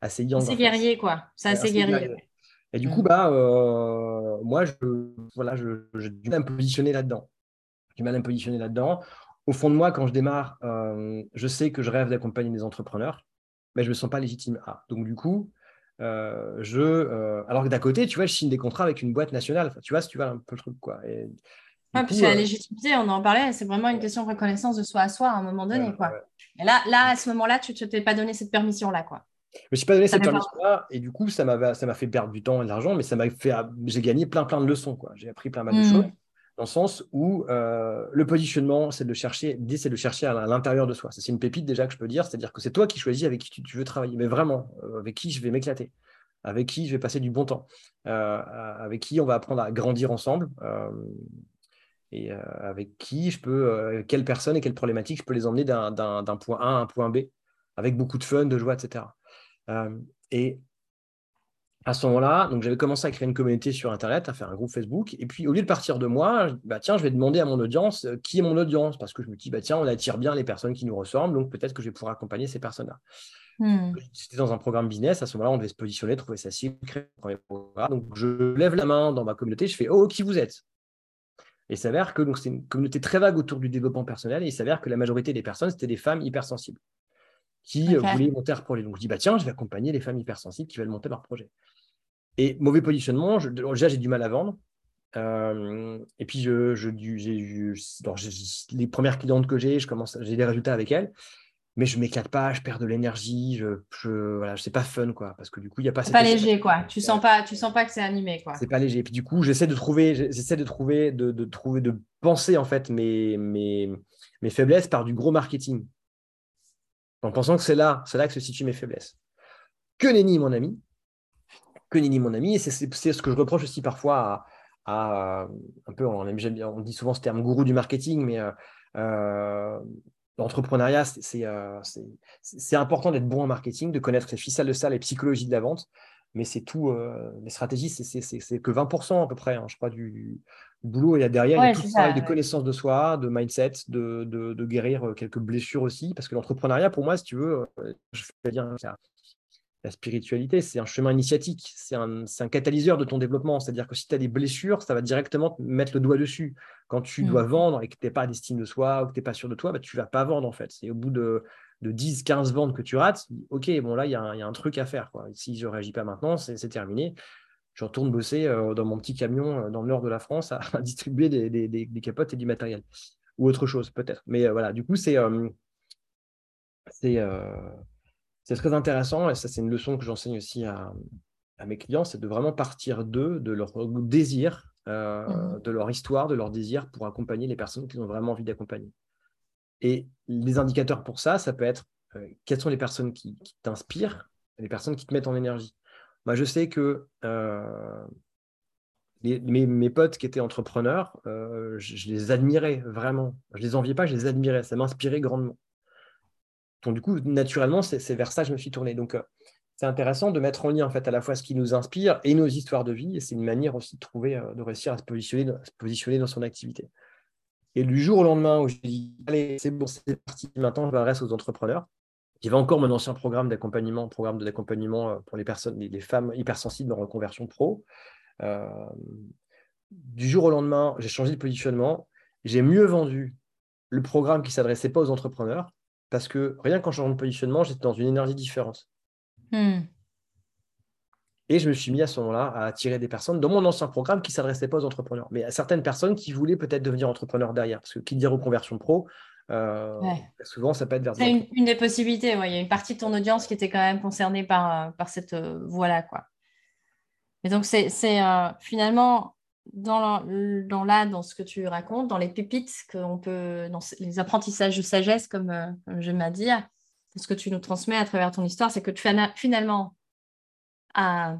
assez yang. C'est guerrier, quoi. C'est assez, guerrier. Et du coup, mm. bah, euh, moi, je, voilà, je, je, du mal à me positionner là-dedans. J'ai du mal à me positionner là-dedans. Au fond de moi, quand je démarre, je sais que je rêve d'accompagner des entrepreneurs, mais je ne me sens pas légitime à. Donc, du coup, je, alors que d'à côté, tu vois, je signe des contrats avec une boîte nationale. tu vois, si tu vois un peu le truc, quoi. Et, ah, puis la euh, légitimité, on en parlait, c'est vraiment une question de reconnaissance de soi à soi à un moment donné. quoi. Et là, là, à ce moment-là, tu ne t'es pas donné cette permission-là. quoi. Je ne me suis pas donné cette permission-là, et du coup, ça m'a fait perdre du temps et de l'argent, mais ça m'a fait. J'ai gagné plein, plein de leçons. quoi. J'ai appris plein mal de hmm. choses, dans le sens où euh, le positionnement, c'est de chercher, c'est de chercher à l'intérieur de soi. C'est une pépite déjà que je peux dire, c'est-à-dire que c'est toi qui choisis avec qui tu, veux travailler, mais vraiment, euh, avec qui je vais m'éclater avec qui je vais passer du bon temps, avec qui on va apprendre à grandir ensemble et euh, avec qui je peux, euh, quelles personnes et quelles problématiques je peux les emmener d'un point A à un point B, avec beaucoup de fun, de joie, etc. Euh, et à ce moment-là, donc j'avais commencé à créer une communauté sur Internet, à faire un groupe Facebook. Et puis, au lieu de partir de moi, bah, tiens, je vais demander à mon audience qui est mon audience, parce que je me dis, bah, tiens, on attire bien les personnes qui nous ressemblent, donc peut-être que je vais pouvoir accompagner ces personnes-là. Hmm. C'était dans un programme business, à ce moment-là, on devait se positionner, trouver sa cible, créer un premier programme. Donc, je lève la main dans ma communauté, je fais, oh, qui vous êtes? Et il s'avère que c'est une communauté très vague autour du développement personnel. Et il s'avère que la majorité des personnes, c'était des femmes hypersensibles qui euh, voulaient monter leur projet. Donc je dis, bah, tiens, je vais accompagner les femmes hypersensibles qui veulent monter leur projet. Et mauvais positionnement, je, déjà, j'ai du mal à vendre. Euh, et puis, je, je, les premières clientes que j'ai, je commence, j'ai des résultats avec elles mais je m'éclate pas, je perds de l'énergie, je, je voilà, c'est pas fun quoi, parce que du coup il y a pas. C'est pas léger quoi. Tu sens pas, tu sens pas que c'est animé quoi. C'est pas léger. Et puis du coup j'essaie de trouver, j'essaie de trouver, de, de, trouver, de penser en fait mes, mes, mes faiblesses par du gros marketing, en pensant que c'est là, c'est là que se situent mes faiblesses. Que nenni mon ami, que nenni mon ami, et c'est ce que je reproche aussi parfois à, un peu, on, on, dit souvent ce terme gourou du marketing, mais euh, l'entrepreneuriat, euh, c'est important d'être bon en marketing, de connaître les ficelles de ça, les psychologies de la vente, mais c'est tout, euh, les stratégies, c'est que 20% à peu près, hein, je crois, du, boulot. Et derrière, il y a tout le travail de connaissance de soi, de mindset, de, de, guérir euh, quelques blessures aussi, parce que l'entrepreneuriat, pour moi, si tu veux, je fais bien la spiritualité, c'est un chemin initiatique, c'est un, un, catalyseur de ton développement. C'est-à-dire que si tu as des blessures, ça va directement te mettre le doigt dessus. Quand tu dois mm. vendre et que tu n'es pas d'estime de soi ou que tu n'es pas sûr de toi, bah, tu ne vas pas vendre en fait. C'est au bout de, de 10, 15 ventes que tu rates, ok, bon là, il y, a un truc à faire. Quoi. Si je ne réagis pas maintenant, c'est terminé. Je retourne bosser euh, dans mon petit camion euh, dans le nord de la France à, distribuer des, des, des, capotes et du matériel. Ou autre chose, peut-être. Mais euh, voilà, du coup, c'est. c'est c'est très intéressant, et ça c'est une leçon que j'enseigne aussi à, mes clients, c'est de vraiment partir d'eux, de leur désir, euh, mmh. de leur histoire, de leur désir pour accompagner les personnes qu'ils ont vraiment envie d'accompagner. Et les indicateurs pour ça, ça peut être euh, quelles sont les personnes qui, t'inspirent, les personnes qui te mettent en énergie. Moi, je sais que euh, mes, potes qui étaient entrepreneurs, je, je, les admirais vraiment. Je les enviais pas, je les admirais. Ça m'inspirait grandement. Donc, du coup, naturellement, c'est vers ça que je me suis tourné. Donc, euh, c'est intéressant de mettre en lien en fait à la fois ce qui nous inspire et nos histoires de vie. Et c'est une manière aussi de trouver, euh, de réussir à se positionner, dans son activité. Et du jour au lendemain où j'ai dit, allez, c'est bon, c'est parti, maintenant je m'adresse aux entrepreneurs. Avait encore mon ancien programme d'accompagnement, programme d'accompagnement euh, pour les personnes, les, femmes hypersensibles en reconversion pro. Du jour au lendemain, j'ai changé de positionnement. J'ai mieux vendu le programme qui ne s'adressait pas aux entrepreneurs parce que rien qu'en changeant de positionnement, j'étais dans une énergie différente. Hmm. Et je me suis mis à ce moment-là à attirer des personnes dans mon ancien programme qui ne s'adressaient pas aux entrepreneurs, mais à certaines personnes qui voulaient peut-être devenir entrepreneurs derrière. Parce que qui dit reconversion pro, euh, souvent ça peut être vers C'est une, des possibilités. Il y a une partie de ton audience qui était quand même concernée par, euh, par cette euh, voie-là. Quoi. Et donc, c'est finalement dans, là, dans ce que tu racontes, dans les pépites qu'on peut, dans les apprentissages de sagesse, comme, comme je m'ai dit, ce que tu nous transmets à travers ton histoire, c'est que tu, finalement, à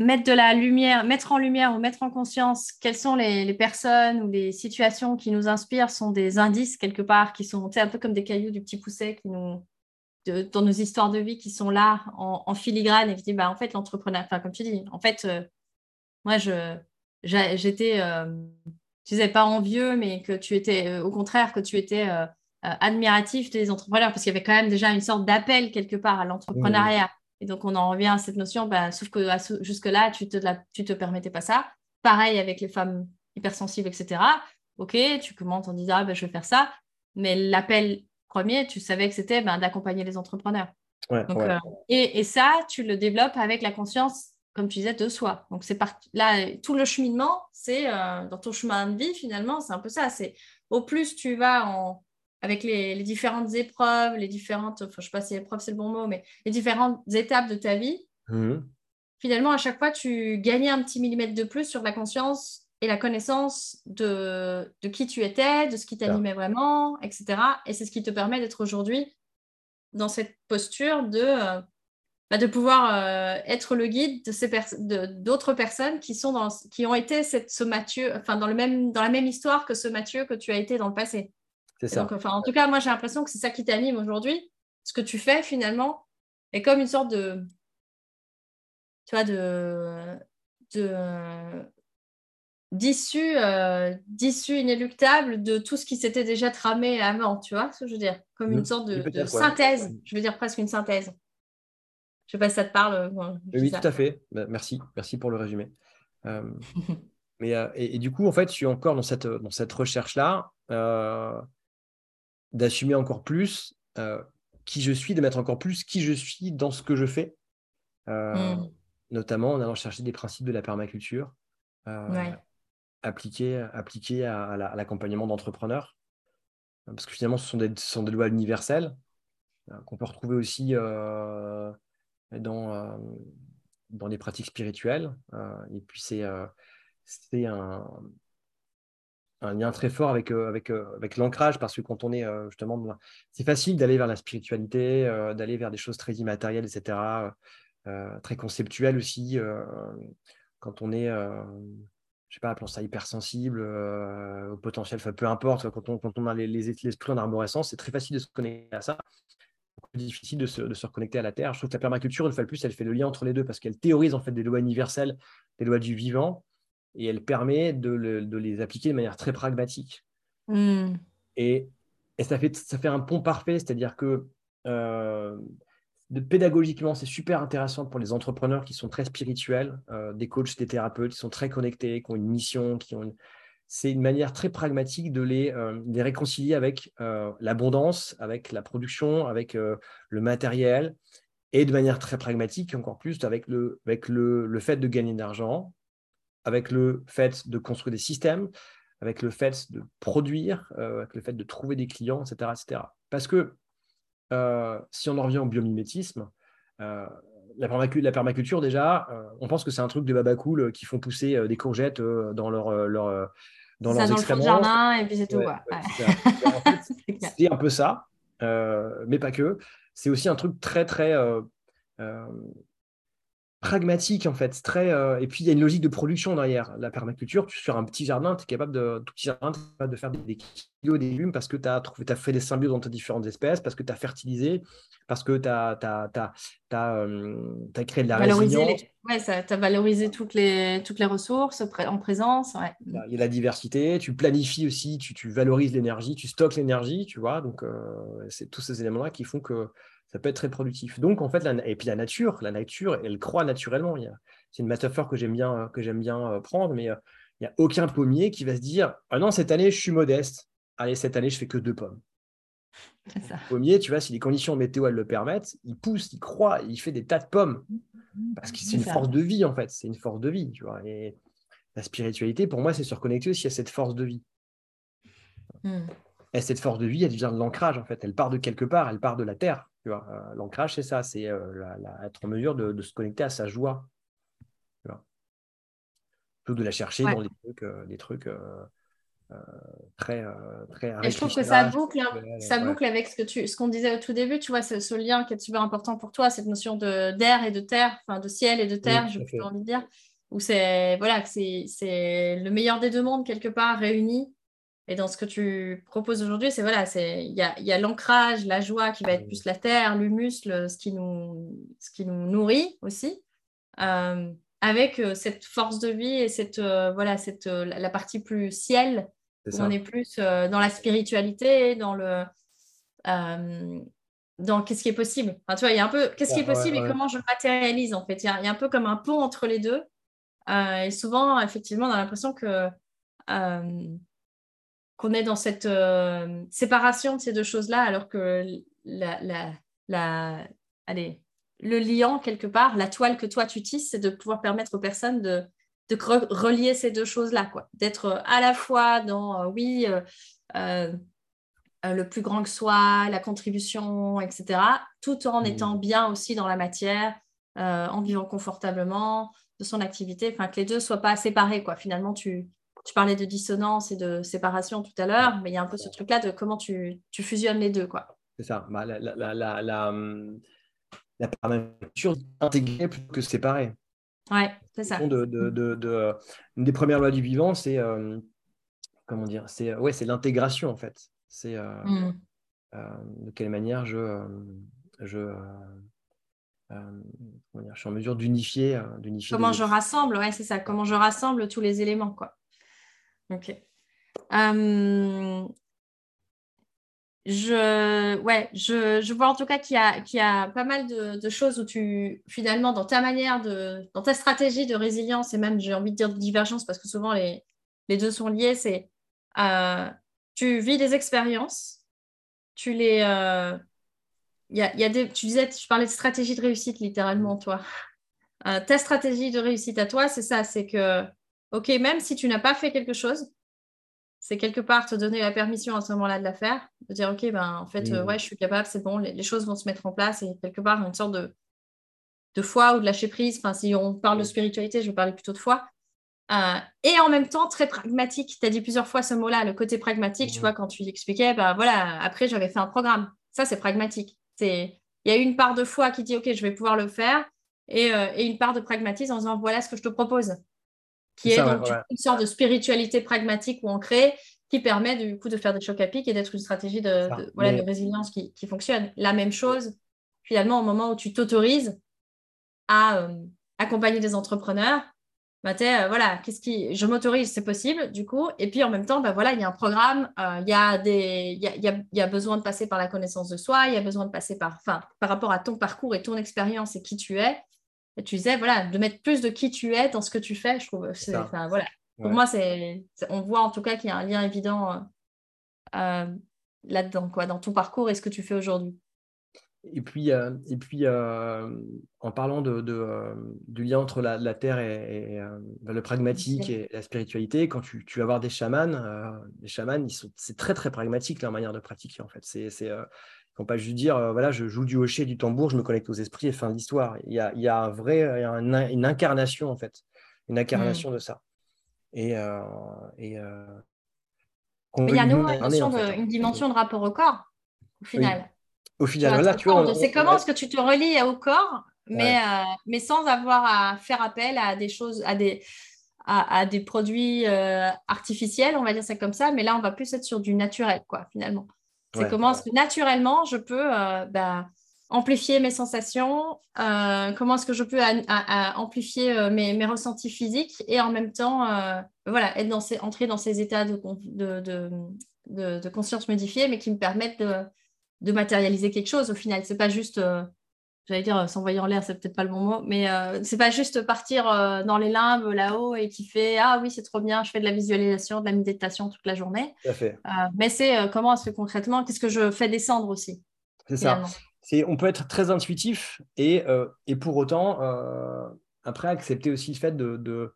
mettre de la lumière, mettre en lumière ou mettre en conscience quelles sont les, personnes ou les situations qui nous inspirent sont des indices quelque part qui sont un peu comme des cailloux du petit pousset qui nous dans nos histoires de vie qui sont là en, filigrane et qui disent bah en fait l'entrepreneur enfin comme tu dis en fait euh, moi je j'étais euh, tu disais pas envieux mais que tu étais euh, au contraire que tu étais admiratif des entrepreneurs parce qu'il y avait quand même déjà une sorte d'appel quelque part à l'entrepreneuriat et donc, on en revient à cette notion, bah, sauf que jusque-là, tu ne te, tu te permettais pas ça. Pareil avec les femmes hypersensibles, etc. OK, tu commences en disant, ah, bah, je vais faire ça. Mais l'appel premier, tu savais que c'était bah, d'accompagner les entrepreneurs. Euh, et, ça, tu le développes avec la conscience, comme tu disais, de soi. Donc, c'est là, tout le cheminement, c'est euh, dans ton chemin de vie, finalement, c'est un peu ça. C'est au plus tu vas en, avec les, différentes épreuves, les différentes, enfin, je ne sais pas si épreuve c'est le bon mot, mais les différentes étapes de ta vie, mhm. finalement, à chaque fois, tu gagnais un petit millimètre de plus sur la conscience et la connaissance de, de qui tu étais, de ce qui t'animait vraiment, etc. Et c'est ce qui te permet d'être aujourd'hui dans cette posture de, euh, bah, de pouvoir euh, être le guide de ces d'autres personnes qui, sont dans, qui ont été cette, ce Mathieu, enfin, dans, le même, dans la même histoire que ce Mathieu que tu as été dans le passé. C'est ça. enfin, en tout cas, moi, j'ai l'impression que c'est ça qui t'anime aujourd'hui. Ce que tu fais, finalement, est comme une sorte de. Tu vois, de. de d'issue euh, inéluctable de tout ce qui s'était déjà tramé avant, tu vois ce que je veux dire? Comme une sorte de, synthèse, je veux dire presque une synthèse. Je sais pas si ça te parle. oui, tout à fait. Bah, merci, merci pour le résumé. Euh, mais, euh, et, du coup, en fait, je suis encore dans cette, dans cette recherche-là d'assumer encore plus euh, qui je suis, de mettre encore plus qui je suis dans ce que je fais, euh, mm. notamment en allant chercher des principes de la permaculture euh, appliqués, à, l'accompagnement d'entrepreneurs. Parce que finalement, ce sont des, sont des lois universelles qu'on peut retrouver aussi dans, dans les pratiques spirituelles. et puis, c'est un, un lien très fort avec, euh, avec, euh, avec l'ancrage, parce que quand on est euh, justement, c'est facile d'aller vers la spiritualité, d'aller vers des choses très immatérielles, etc., très conceptuelles aussi. quand on est, je sais pas, appelons ça hypersensible, au potentiel, peu importe, quand on, quand on a les, les, esprits en arborescence, c'est très facile de se connecter à ça. Difficile de se, de se, reconnecter à la Terre. Je trouve que la permaculture, une fois de plus, elle fait le lien entre les deux parce qu'elle théorise en fait des lois universelles, des lois du vivant, et elle permet de, les appliquer de manière très pragmatique. Hmm. Et, ça, fait, ça fait un pont parfait, c'est-à-dire que euh, pédagogiquement, c'est super intéressant pour les entrepreneurs qui sont très spirituels, euh, des coachs, des thérapeutes qui sont très connectés, qui ont une mission, qui ont c'est une manière très pragmatique de les, euh, réconcilier avec l'abondance, avec la production, avec le matériel, et de manière très pragmatique, encore plus, avec le, avec le, le fait de gagner de l'argent, avec le fait de construire des systèmes, avec le fait de produire, euh, avec le fait de trouver des clients, etc. etc. Parce que euh, si on en revient au biomimétisme, euh, la, permaculture, déjà, on pense que c'est un truc de baba cool qui font pousser des courgettes dans leur dans leurs dans le jardin et puis c'est tout. c'est un peu ça, mais pas que. C'est aussi un truc très très pragmatique en fait. Très, euh, et puis il y a une logique de production derrière. La permaculture, tu, sur un petit jardin, tu es capable de, tout petit jardin, de faire des, kilos de légumes parce que tu as, as, fait des symbioses entre différentes espèces, parce que tu as fertilisé, parce que tu as, as, as, créé de la résilience. Ouais, tu as valorisé toutes les, toutes les ressources en présence. Il y a la diversité, tu planifies aussi, tu, tu valorises l'énergie, tu stockes l'énergie, tu vois. Donc, c'est tous ces éléments-là qui font que ça peut être très productif. Donc, en fait, et puis la nature, la nature, elle croît naturellement. C'est une métaphore que j'aime bien, que j'aime bien prendre, mais il n'y a aucun pommier qui va se dire Ah non, cette année, je suis modeste. Allez, cette année, je fais que deux pommes. Ça. Le pommier, tu vois, si les conditions météo elles le permettent, il pousse, il croît, il fait des tas de pommes. Parce que c'est une force de vie, en fait. C'est une force de vie, tu vois. Et la spiritualité, pour moi, c'est se reconnecter aussi à cette force de vie. Hmm. Et cette force de vie, elle vient de l'ancrage, en fait. Elle part de quelque part, elle part de la terre. Tu vois. Euh, l'ancrage, c'est ça, c'est euh, être en mesure de, se connecter à sa joie. Tu vois. Plutôt de la chercher dans des trucs, euh, des trucs très, très Et je trouve que ça boucle, hein. ça boucle avec ce que tu, ce qu'on disait au tout début, tu vois, ce, ce, lien qui est super important pour toi, cette notion de d'air et de terre, enfin de ciel et de terre, j'ai envie de dire, où c'est voilà, c'est le meilleur des deux mondes quelque part réunis et dans ce que tu proposes aujourd'hui, c'est voilà, c'est il y a, y a l'ancrage, la joie qui va être plus la terre, l'humus, ce qui nous ce qui nous nourrit aussi, euh, avec euh, cette force de vie et cette euh, voilà cette la partie plus ciel où on est plus dans la spiritualité, dans le dans qu'est-ce qui est possible. Enfin, tu vois, il y a un peu qu'est-ce qui est possible et comment je matérialise en fait. Il y, a, y, a un peu comme un pont entre les deux. et souvent, effectivement, on a l'impression que qu'on est dans cette euh, séparation de ces deux choses-là, alors que la, la, allez, le liant, quelque part, la toile que toi tu tisses, c'est de pouvoir permettre aux personnes de, de relier ces deux choses-là, quoi. D'être à la fois dans, euh, oui, euh, le plus grand que soit, la contribution, etc., tout en mmh. étant bien aussi dans la matière, en vivant confortablement de son activité, enfin que les deux soient pas séparés, quoi. Finalement, tu, tu parlais de dissonance et de séparation tout à l'heure, mais il y a un peu ce truc-là de comment tu, tu, fusionnes les deux. quoi. C'est ça. Bah, la, la, la, la, nature intégrée plutôt que séparée. Ouais, c'est ça. De, de, de, une des premières lois du vivant, c'est euh, comment dire, c'est ouais, c'est l'intégration en fait. C'est euh, mm. euh, de quelle manière je je je suis en mesure d'unifier, d'unifier. Comment je rassemble, ouais, c'est ça. Comment je rassemble tous les éléments, quoi. Ok. Euh, je, ouais, je, je, vois en tout cas qu'il y a, qu'il y a pas mal de, choses où tu, finalement, dans ta manière de, dans ta stratégie de résilience et même, j'ai envie de dire de divergence parce que souvent les, les deux sont liés, c'est euh, tu vis des expériences, tu les, euh, y a, y a des, tu disais, je parlais de stratégie de réussite littéralement, toi. ta stratégie de réussite à toi, c'est ça, c'est que OK, même si tu n'as pas fait quelque chose, c'est quelque part te donner la permission à ce moment-là de la faire, de dire OK, ben en fait, euh, ouais, je suis capable, c'est bon, les, choses vont se mettre en place et quelque part une sorte de, de foi ou de lâcher prise. Enfin, si on parle de spiritualité, je vais parler plutôt de foi. Euh, et en même temps, très pragmatique. Tu as dit plusieurs fois ce mot-là, le côté pragmatique. Tu vois, quand tu expliquais, ben voilà, après, j'avais fait un programme. Ça, c'est pragmatique. Il y a une part de foi qui dit OK, je vais pouvoir le faire. Et, euh, et une part de pragmatisme en disant voilà ce que je te propose qui est, donc une sorte de spiritualité pragmatique ou ancrée qui permet du coup de faire des chocs à pic et d'être une stratégie de, voilà, de résilience qui, qui, fonctionne. La même chose, finalement, au moment où tu t'autorises à euh, accompagner des entrepreneurs, bah, euh, voilà, qu'est-ce qui, je m'autorise, c'est possible, du coup, et puis en même temps, bah, voilà, il y a un programme, euh, il y, a des, il, y a, y, a, y a besoin de passer par la connaissance de soi, il y a besoin de passer par, enfin, par rapport à ton parcours et ton expérience et qui tu es, tu disais, voilà, de mettre plus de qui tu es dans ce que tu fais, je trouve. voilà. Pour moi, c'est, on voit en tout cas qu'il y a un lien évident euh, euh, là-dedans, quoi, dans ton parcours et ce que tu fais aujourd'hui. Et puis, euh, et puis en parlant de, du lien entre la, terre et, bah, le pragmatique et la spiritualité, quand tu, tu vas voir des chamans, les chamans, c'est très très pragmatique leur manière de pratiquer en fait. C'est, ne pas juste dire, euh, voilà, je joue du hocher, du tambour, je me connecte aux esprits et fin de l'histoire. Il y a, il y a un vrai, une incarnation en fait, une incarnation mm. de ça. Et, euh, et euh, il y a nous, une, dimension de rapport au corps, au final. Au final, là, tu vois. C'est comment est-ce que tu te relis au corps, mais, mais sans avoir à faire appel à des choses, à des, à, des produits artificiels, on va dire ça comme ça, mais là, on va plus être sur du naturel, quoi, finalement. C'est comment est-ce que naturellement, je peux euh, bah, amplifier mes sensations, euh, comment est-ce que je peux amplifier euh, mes, ressentis physiques et en même temps, voilà, être dans ces, entrer dans ces états de, de, conscience modifiée, mais qui me permettent de, matérialiser quelque chose au final. C'est pas juste, j'allais dire, s'envoyer en l'air, c'est peut-être pas le bon mot, mais c'est pas juste partir dans les limbes là-haut et qui fait ah oui, c'est trop bien, je fais de la visualisation, de la méditation toute la journée. mais c'est comment est-ce que concrètement, qu'est-ce que je fais descendre aussi. C'est ça on peut être très intuitif et, euh, et pour autant, euh, après, accepter aussi le fait de, de,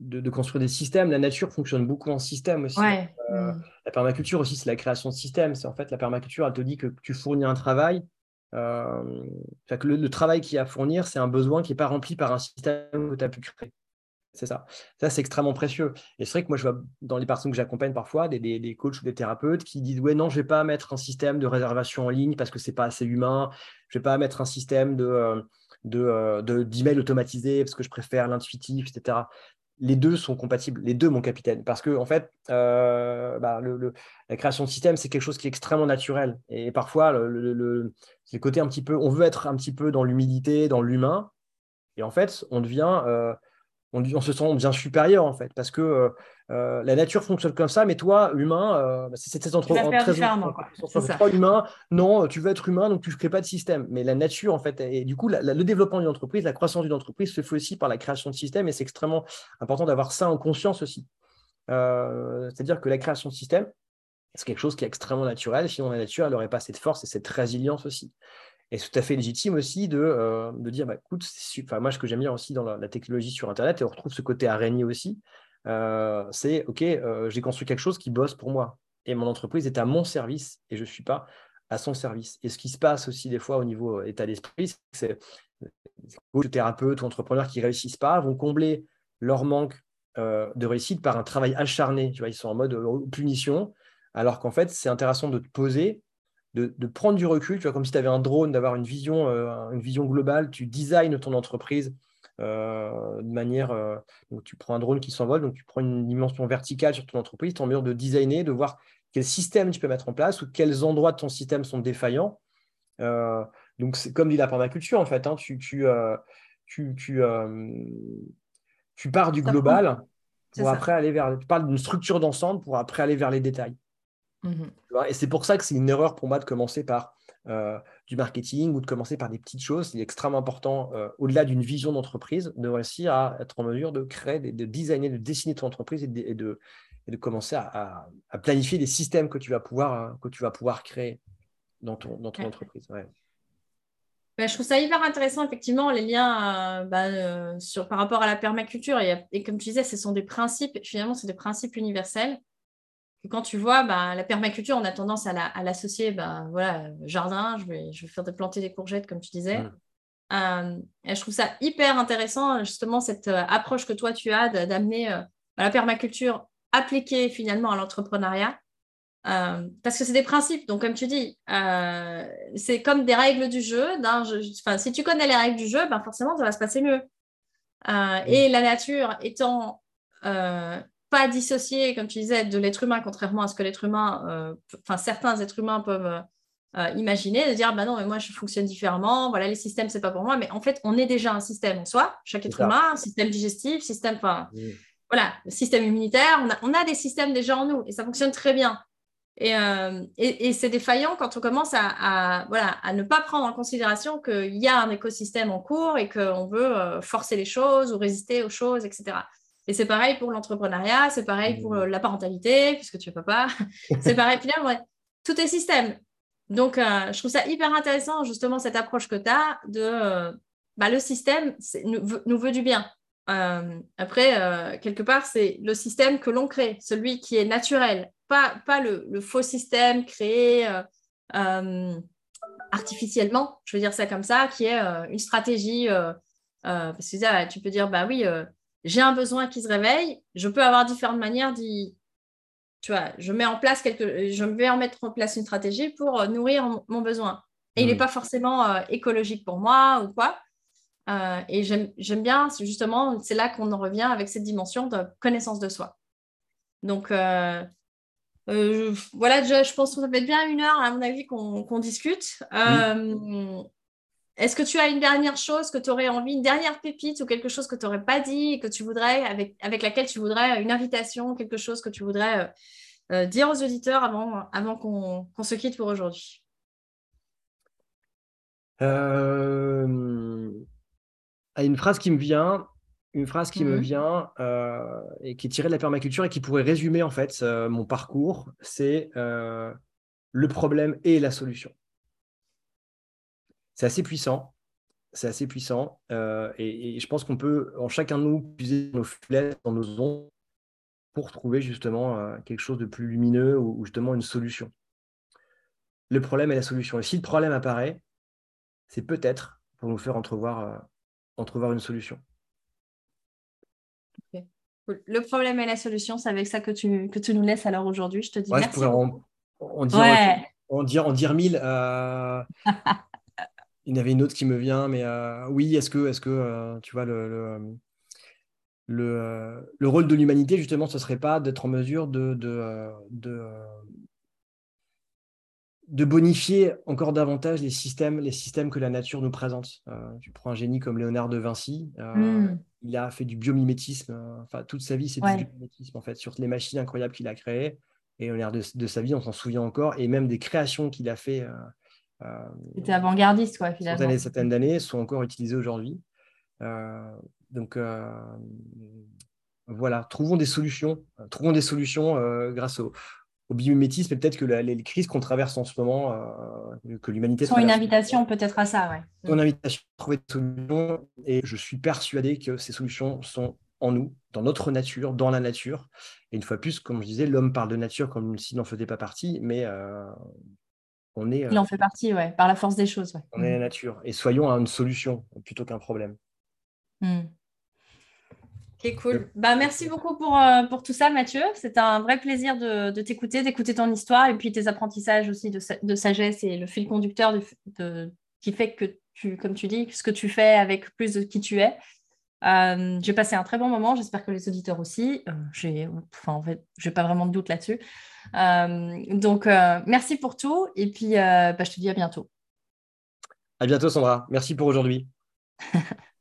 de, construire des systèmes. La nature fonctionne beaucoup en système aussi. Euh, mm. La permaculture aussi, c'est la création de systèmes. C'est en fait la permaculture, elle te dit que tu fournis un travail. Que le, travail qu'il y a à fournir, c'est un besoin qui n'est pas rempli par un système que tu as pu créer. C'est ça. Ça, c'est extrêmement précieux. Et c'est vrai que moi, je vois dans les personnes que j'accompagne parfois, des, des, coachs ou des thérapeutes qui disent Ouais, non, je ne vais pas mettre un système de réservation en ligne parce que ce n'est pas assez humain. Je ne vais pas mettre un système de, euh, euh, de, d'email automatisé parce que je préfère l'intuitif, etc. Les deux sont compatibles, les deux, mon capitaine. Parce que, en fait, euh, bah, la création de système, c'est quelque chose qui est extrêmement naturel. Et parfois, le, c'est côté un petit peu on veut être un petit peu dans l'humilité, dans l'humain. Et en fait, on devient on, se sent bien supérieur en fait, parce que euh, euh, la nature fonctionne comme ça, mais toi, humain, euh, bah, c'est cette entre, entre humain, non, tu veux être humain, donc tu ne crées pas de système. Mais la nature, en fait, et du coup, le développement d'une entreprise, la croissance d'une entreprise se fait aussi par la création de systèmes, et c'est extrêmement important d'avoir ça en conscience aussi. C'est-à-dire que la création de système, c'est quelque chose qui est extrêmement naturel, sinon la nature, elle n'aurait pas cette force et cette résilience aussi. Et c'est tout à fait légitime aussi de, euh, de dire, bah, écoute, enfin, moi, ce que j'aime bien aussi dans la, technologie sur Internet, et on retrouve ce côté araignée aussi, euh, c'est, OK, euh, j'ai construit quelque chose qui bosse pour moi. Et mon entreprise est à mon service et je ne suis pas à son service. Et ce qui se passe aussi des fois au niveau état d'esprit, c'est que thérapeutes ou entrepreneurs qui ne réussissent pas vont combler leur manque de réussite par un travail acharné. Tu vois, ils sont en mode punition, alors qu'en fait, c'est intéressant de te poser de, prendre du recul, tu vois, comme si tu avais un drone, d'avoir une vision, euh, une vision globale, tu designes ton entreprise euh, de manière. Euh, donc tu prends un drone qui s'envole, donc tu prends une dimension verticale sur ton entreprise, tu es en mesure de designer, de voir quel système tu peux mettre en place ou quels endroits de ton système sont défaillants. donc c'est comme dit la permaculture, en fait, hein, tu, tu, tu, tu, pars du global pour après aller vers. Tu parles d'une structure d'ensemble pour après aller vers les détails. Mmh et c'est pour ça que c'est une erreur pour moi de commencer par euh, du marketing ou de commencer par des petites choses. Il est extrêmement important, euh, au-delà d'une vision d'entreprise, de réussir à être en mesure de créer, de, designer, de dessiner ton entreprise et de, de, commencer à, planifier des systèmes que tu vas pouvoir, euh, que tu vas pouvoir créer dans ton, dans ton entreprise. Bah, je trouve ça hyper intéressant, effectivement, les liens bah, sur, par rapport à la permaculture. Et, et, comme tu disais, ce sont des principes, finalement, c'est des principes universels quand tu vois bah, la permaculture, on a tendance à l'associer, bah, voilà, jardin, je vais, je vais faire de planter des courgettes, comme tu disais. Mm. Euh, et je trouve ça hyper intéressant, justement, cette euh, approche que toi, tu as d'amener euh, la permaculture appliquée finalement à l'entrepreneuriat. parce que c'est des principes, donc comme tu dis, c'est comme des règles du jeu. si tu connais les règles du jeu, ben forcément, ça va se passer mieux. Mm. Et la nature étant pas dissocier, comme tu disais, de l'être humain, contrairement à ce que l'être humain, euh, enfin certains êtres humains peuvent euh, euh, imaginer, de dire, bah non, mais moi je fonctionne différemment, voilà, les systèmes, c'est pas pour moi, mais en fait, on est déjà un système en soi, chaque être humain, système digestif, système, enfin, voilà, système immunitaire, on a, on a, des systèmes déjà en nous, et ça fonctionne très bien. Et, et, c'est défaillant quand on commence à, à, voilà, à ne pas prendre en considération qu'il y a un écosystème en cours et qu'on veut forcer les choses ou résister aux choses, etc. Et c'est pareil pour l'entrepreneuriat, c'est pareil pour mmh. la parentalité, puisque tu es papa. c'est pareil, finalement, tout est système. Donc, euh, je trouve ça hyper intéressant, justement, cette approche que tu as de euh, bah, le système nous, veut du bien. Euh, après, quelque part, c'est le système que l'on crée, celui qui est naturel, pas, pas le, faux système créé artificiellement, je veux dire ça comme ça, qui est une stratégie. parce que tu peux dire, bah oui, j'ai un besoin qui se réveille, je peux avoir différentes manières d'y. Tu vois, je mets en place quelque, je vais en mettre en place une stratégie pour euh, nourrir mon besoin. Et il n'est hmm. pas forcément euh, écologique pour moi ou quoi. Euh, et j'aime bien, justement, c'est là qu'on en revient avec cette dimension de connaissance de soi. Donc, voilà, je pense que ça fait bien une heure, à mon avis, qu'on discute. Est-ce que tu as une dernière chose que tu aurais envie, une dernière pépite ou quelque chose que tu n'aurais pas dit et que tu voudrais, avec, avec laquelle tu voudrais une invitation, quelque chose que tu voudrais dire aux auditeurs avant, avant qu'on se quitte pour aujourd'hui? Euh, Une phrase qui me vient, une phrase qui me mhm. vient euh, et qui est tirée de la permaculture et qui pourrait résumer en fait euh, mon parcours, c'est le problème et la solution. C'est assez puissant, c'est assez puissant et, je pense qu'on peut en chacun de nous puiser nos flèches, dans nos ondes pour trouver justement quelque chose de plus lumineux ou justement une solution. Le problème et la solution. Et si le problème apparaît, c'est peut-être pour nous faire entrevoir, euh, entrevoir une solution. Le problème et la solution, c'est avec ça que tu, que tu nous laisses alors aujourd'hui. Je te dis merci. Je pourrais en, dire, en, dire, en dire mille. Euh, il y en avait une autre qui me vient, mais euh, oui, est-ce que, est -ce que tu vois, le, le, le, le rôle de l'humanité, justement, ce ne serait pas d'être en mesure de, de, de de bonifier encore davantage les systèmes, les systèmes que la nature nous présente? Euh, tu prends un génie comme Léonard de Vinci, euh, hmm. il a fait du biomimétisme, euh, enfin toute sa vie c'est du biomimétisme en fait, sur les machines incroyables qu'il a créées. Et Léonard de, de sa vie, on s'en souvient encore, et même des créations qu'il a fait. C'était avant-gardiste, quoi, finalement. Certaines, certaines d'années sont encore utilisées aujourd'hui. donc voilà, trouvons des solutions, trouvons des solutions grâce au, au biomimétisme et peut-être que les crises qu'on traverse en ce moment, euh, que l'humanité. Sont une invitation peut-être à ça, ouais. Une invitation à trouver des solutions et je suis persuadé que ces solutions sont en nous, dans notre nature, dans la nature. Et une fois plus, comme je disais, l'homme parle de nature comme s'il n'en faisait pas partie, mais euh, on est. Il en fait partie, ouais, par la force des choses. Ouais. On est la nature et soyons à une solution plutôt qu'un problème. Hmm cool. Bah, merci beaucoup pour, euh, pour tout ça, Mathieu. C'est un vrai plaisir de, de t'écouter, d'écouter ton histoire et puis tes apprentissages aussi de, de sagesse et le fil conducteur de, qui fait que tu, comme tu dis, ce que tu fais avec plus de qui tu es. Euh, j'ai passé un très bon moment, j'espère que les auditeurs aussi. Euh, j'ai, enfin, en fait, j'ai pas vraiment de doute là-dessus. donc, merci pour tout et puis bah, je te dis à bientôt. À bientôt, Sandra. Merci pour aujourd'hui.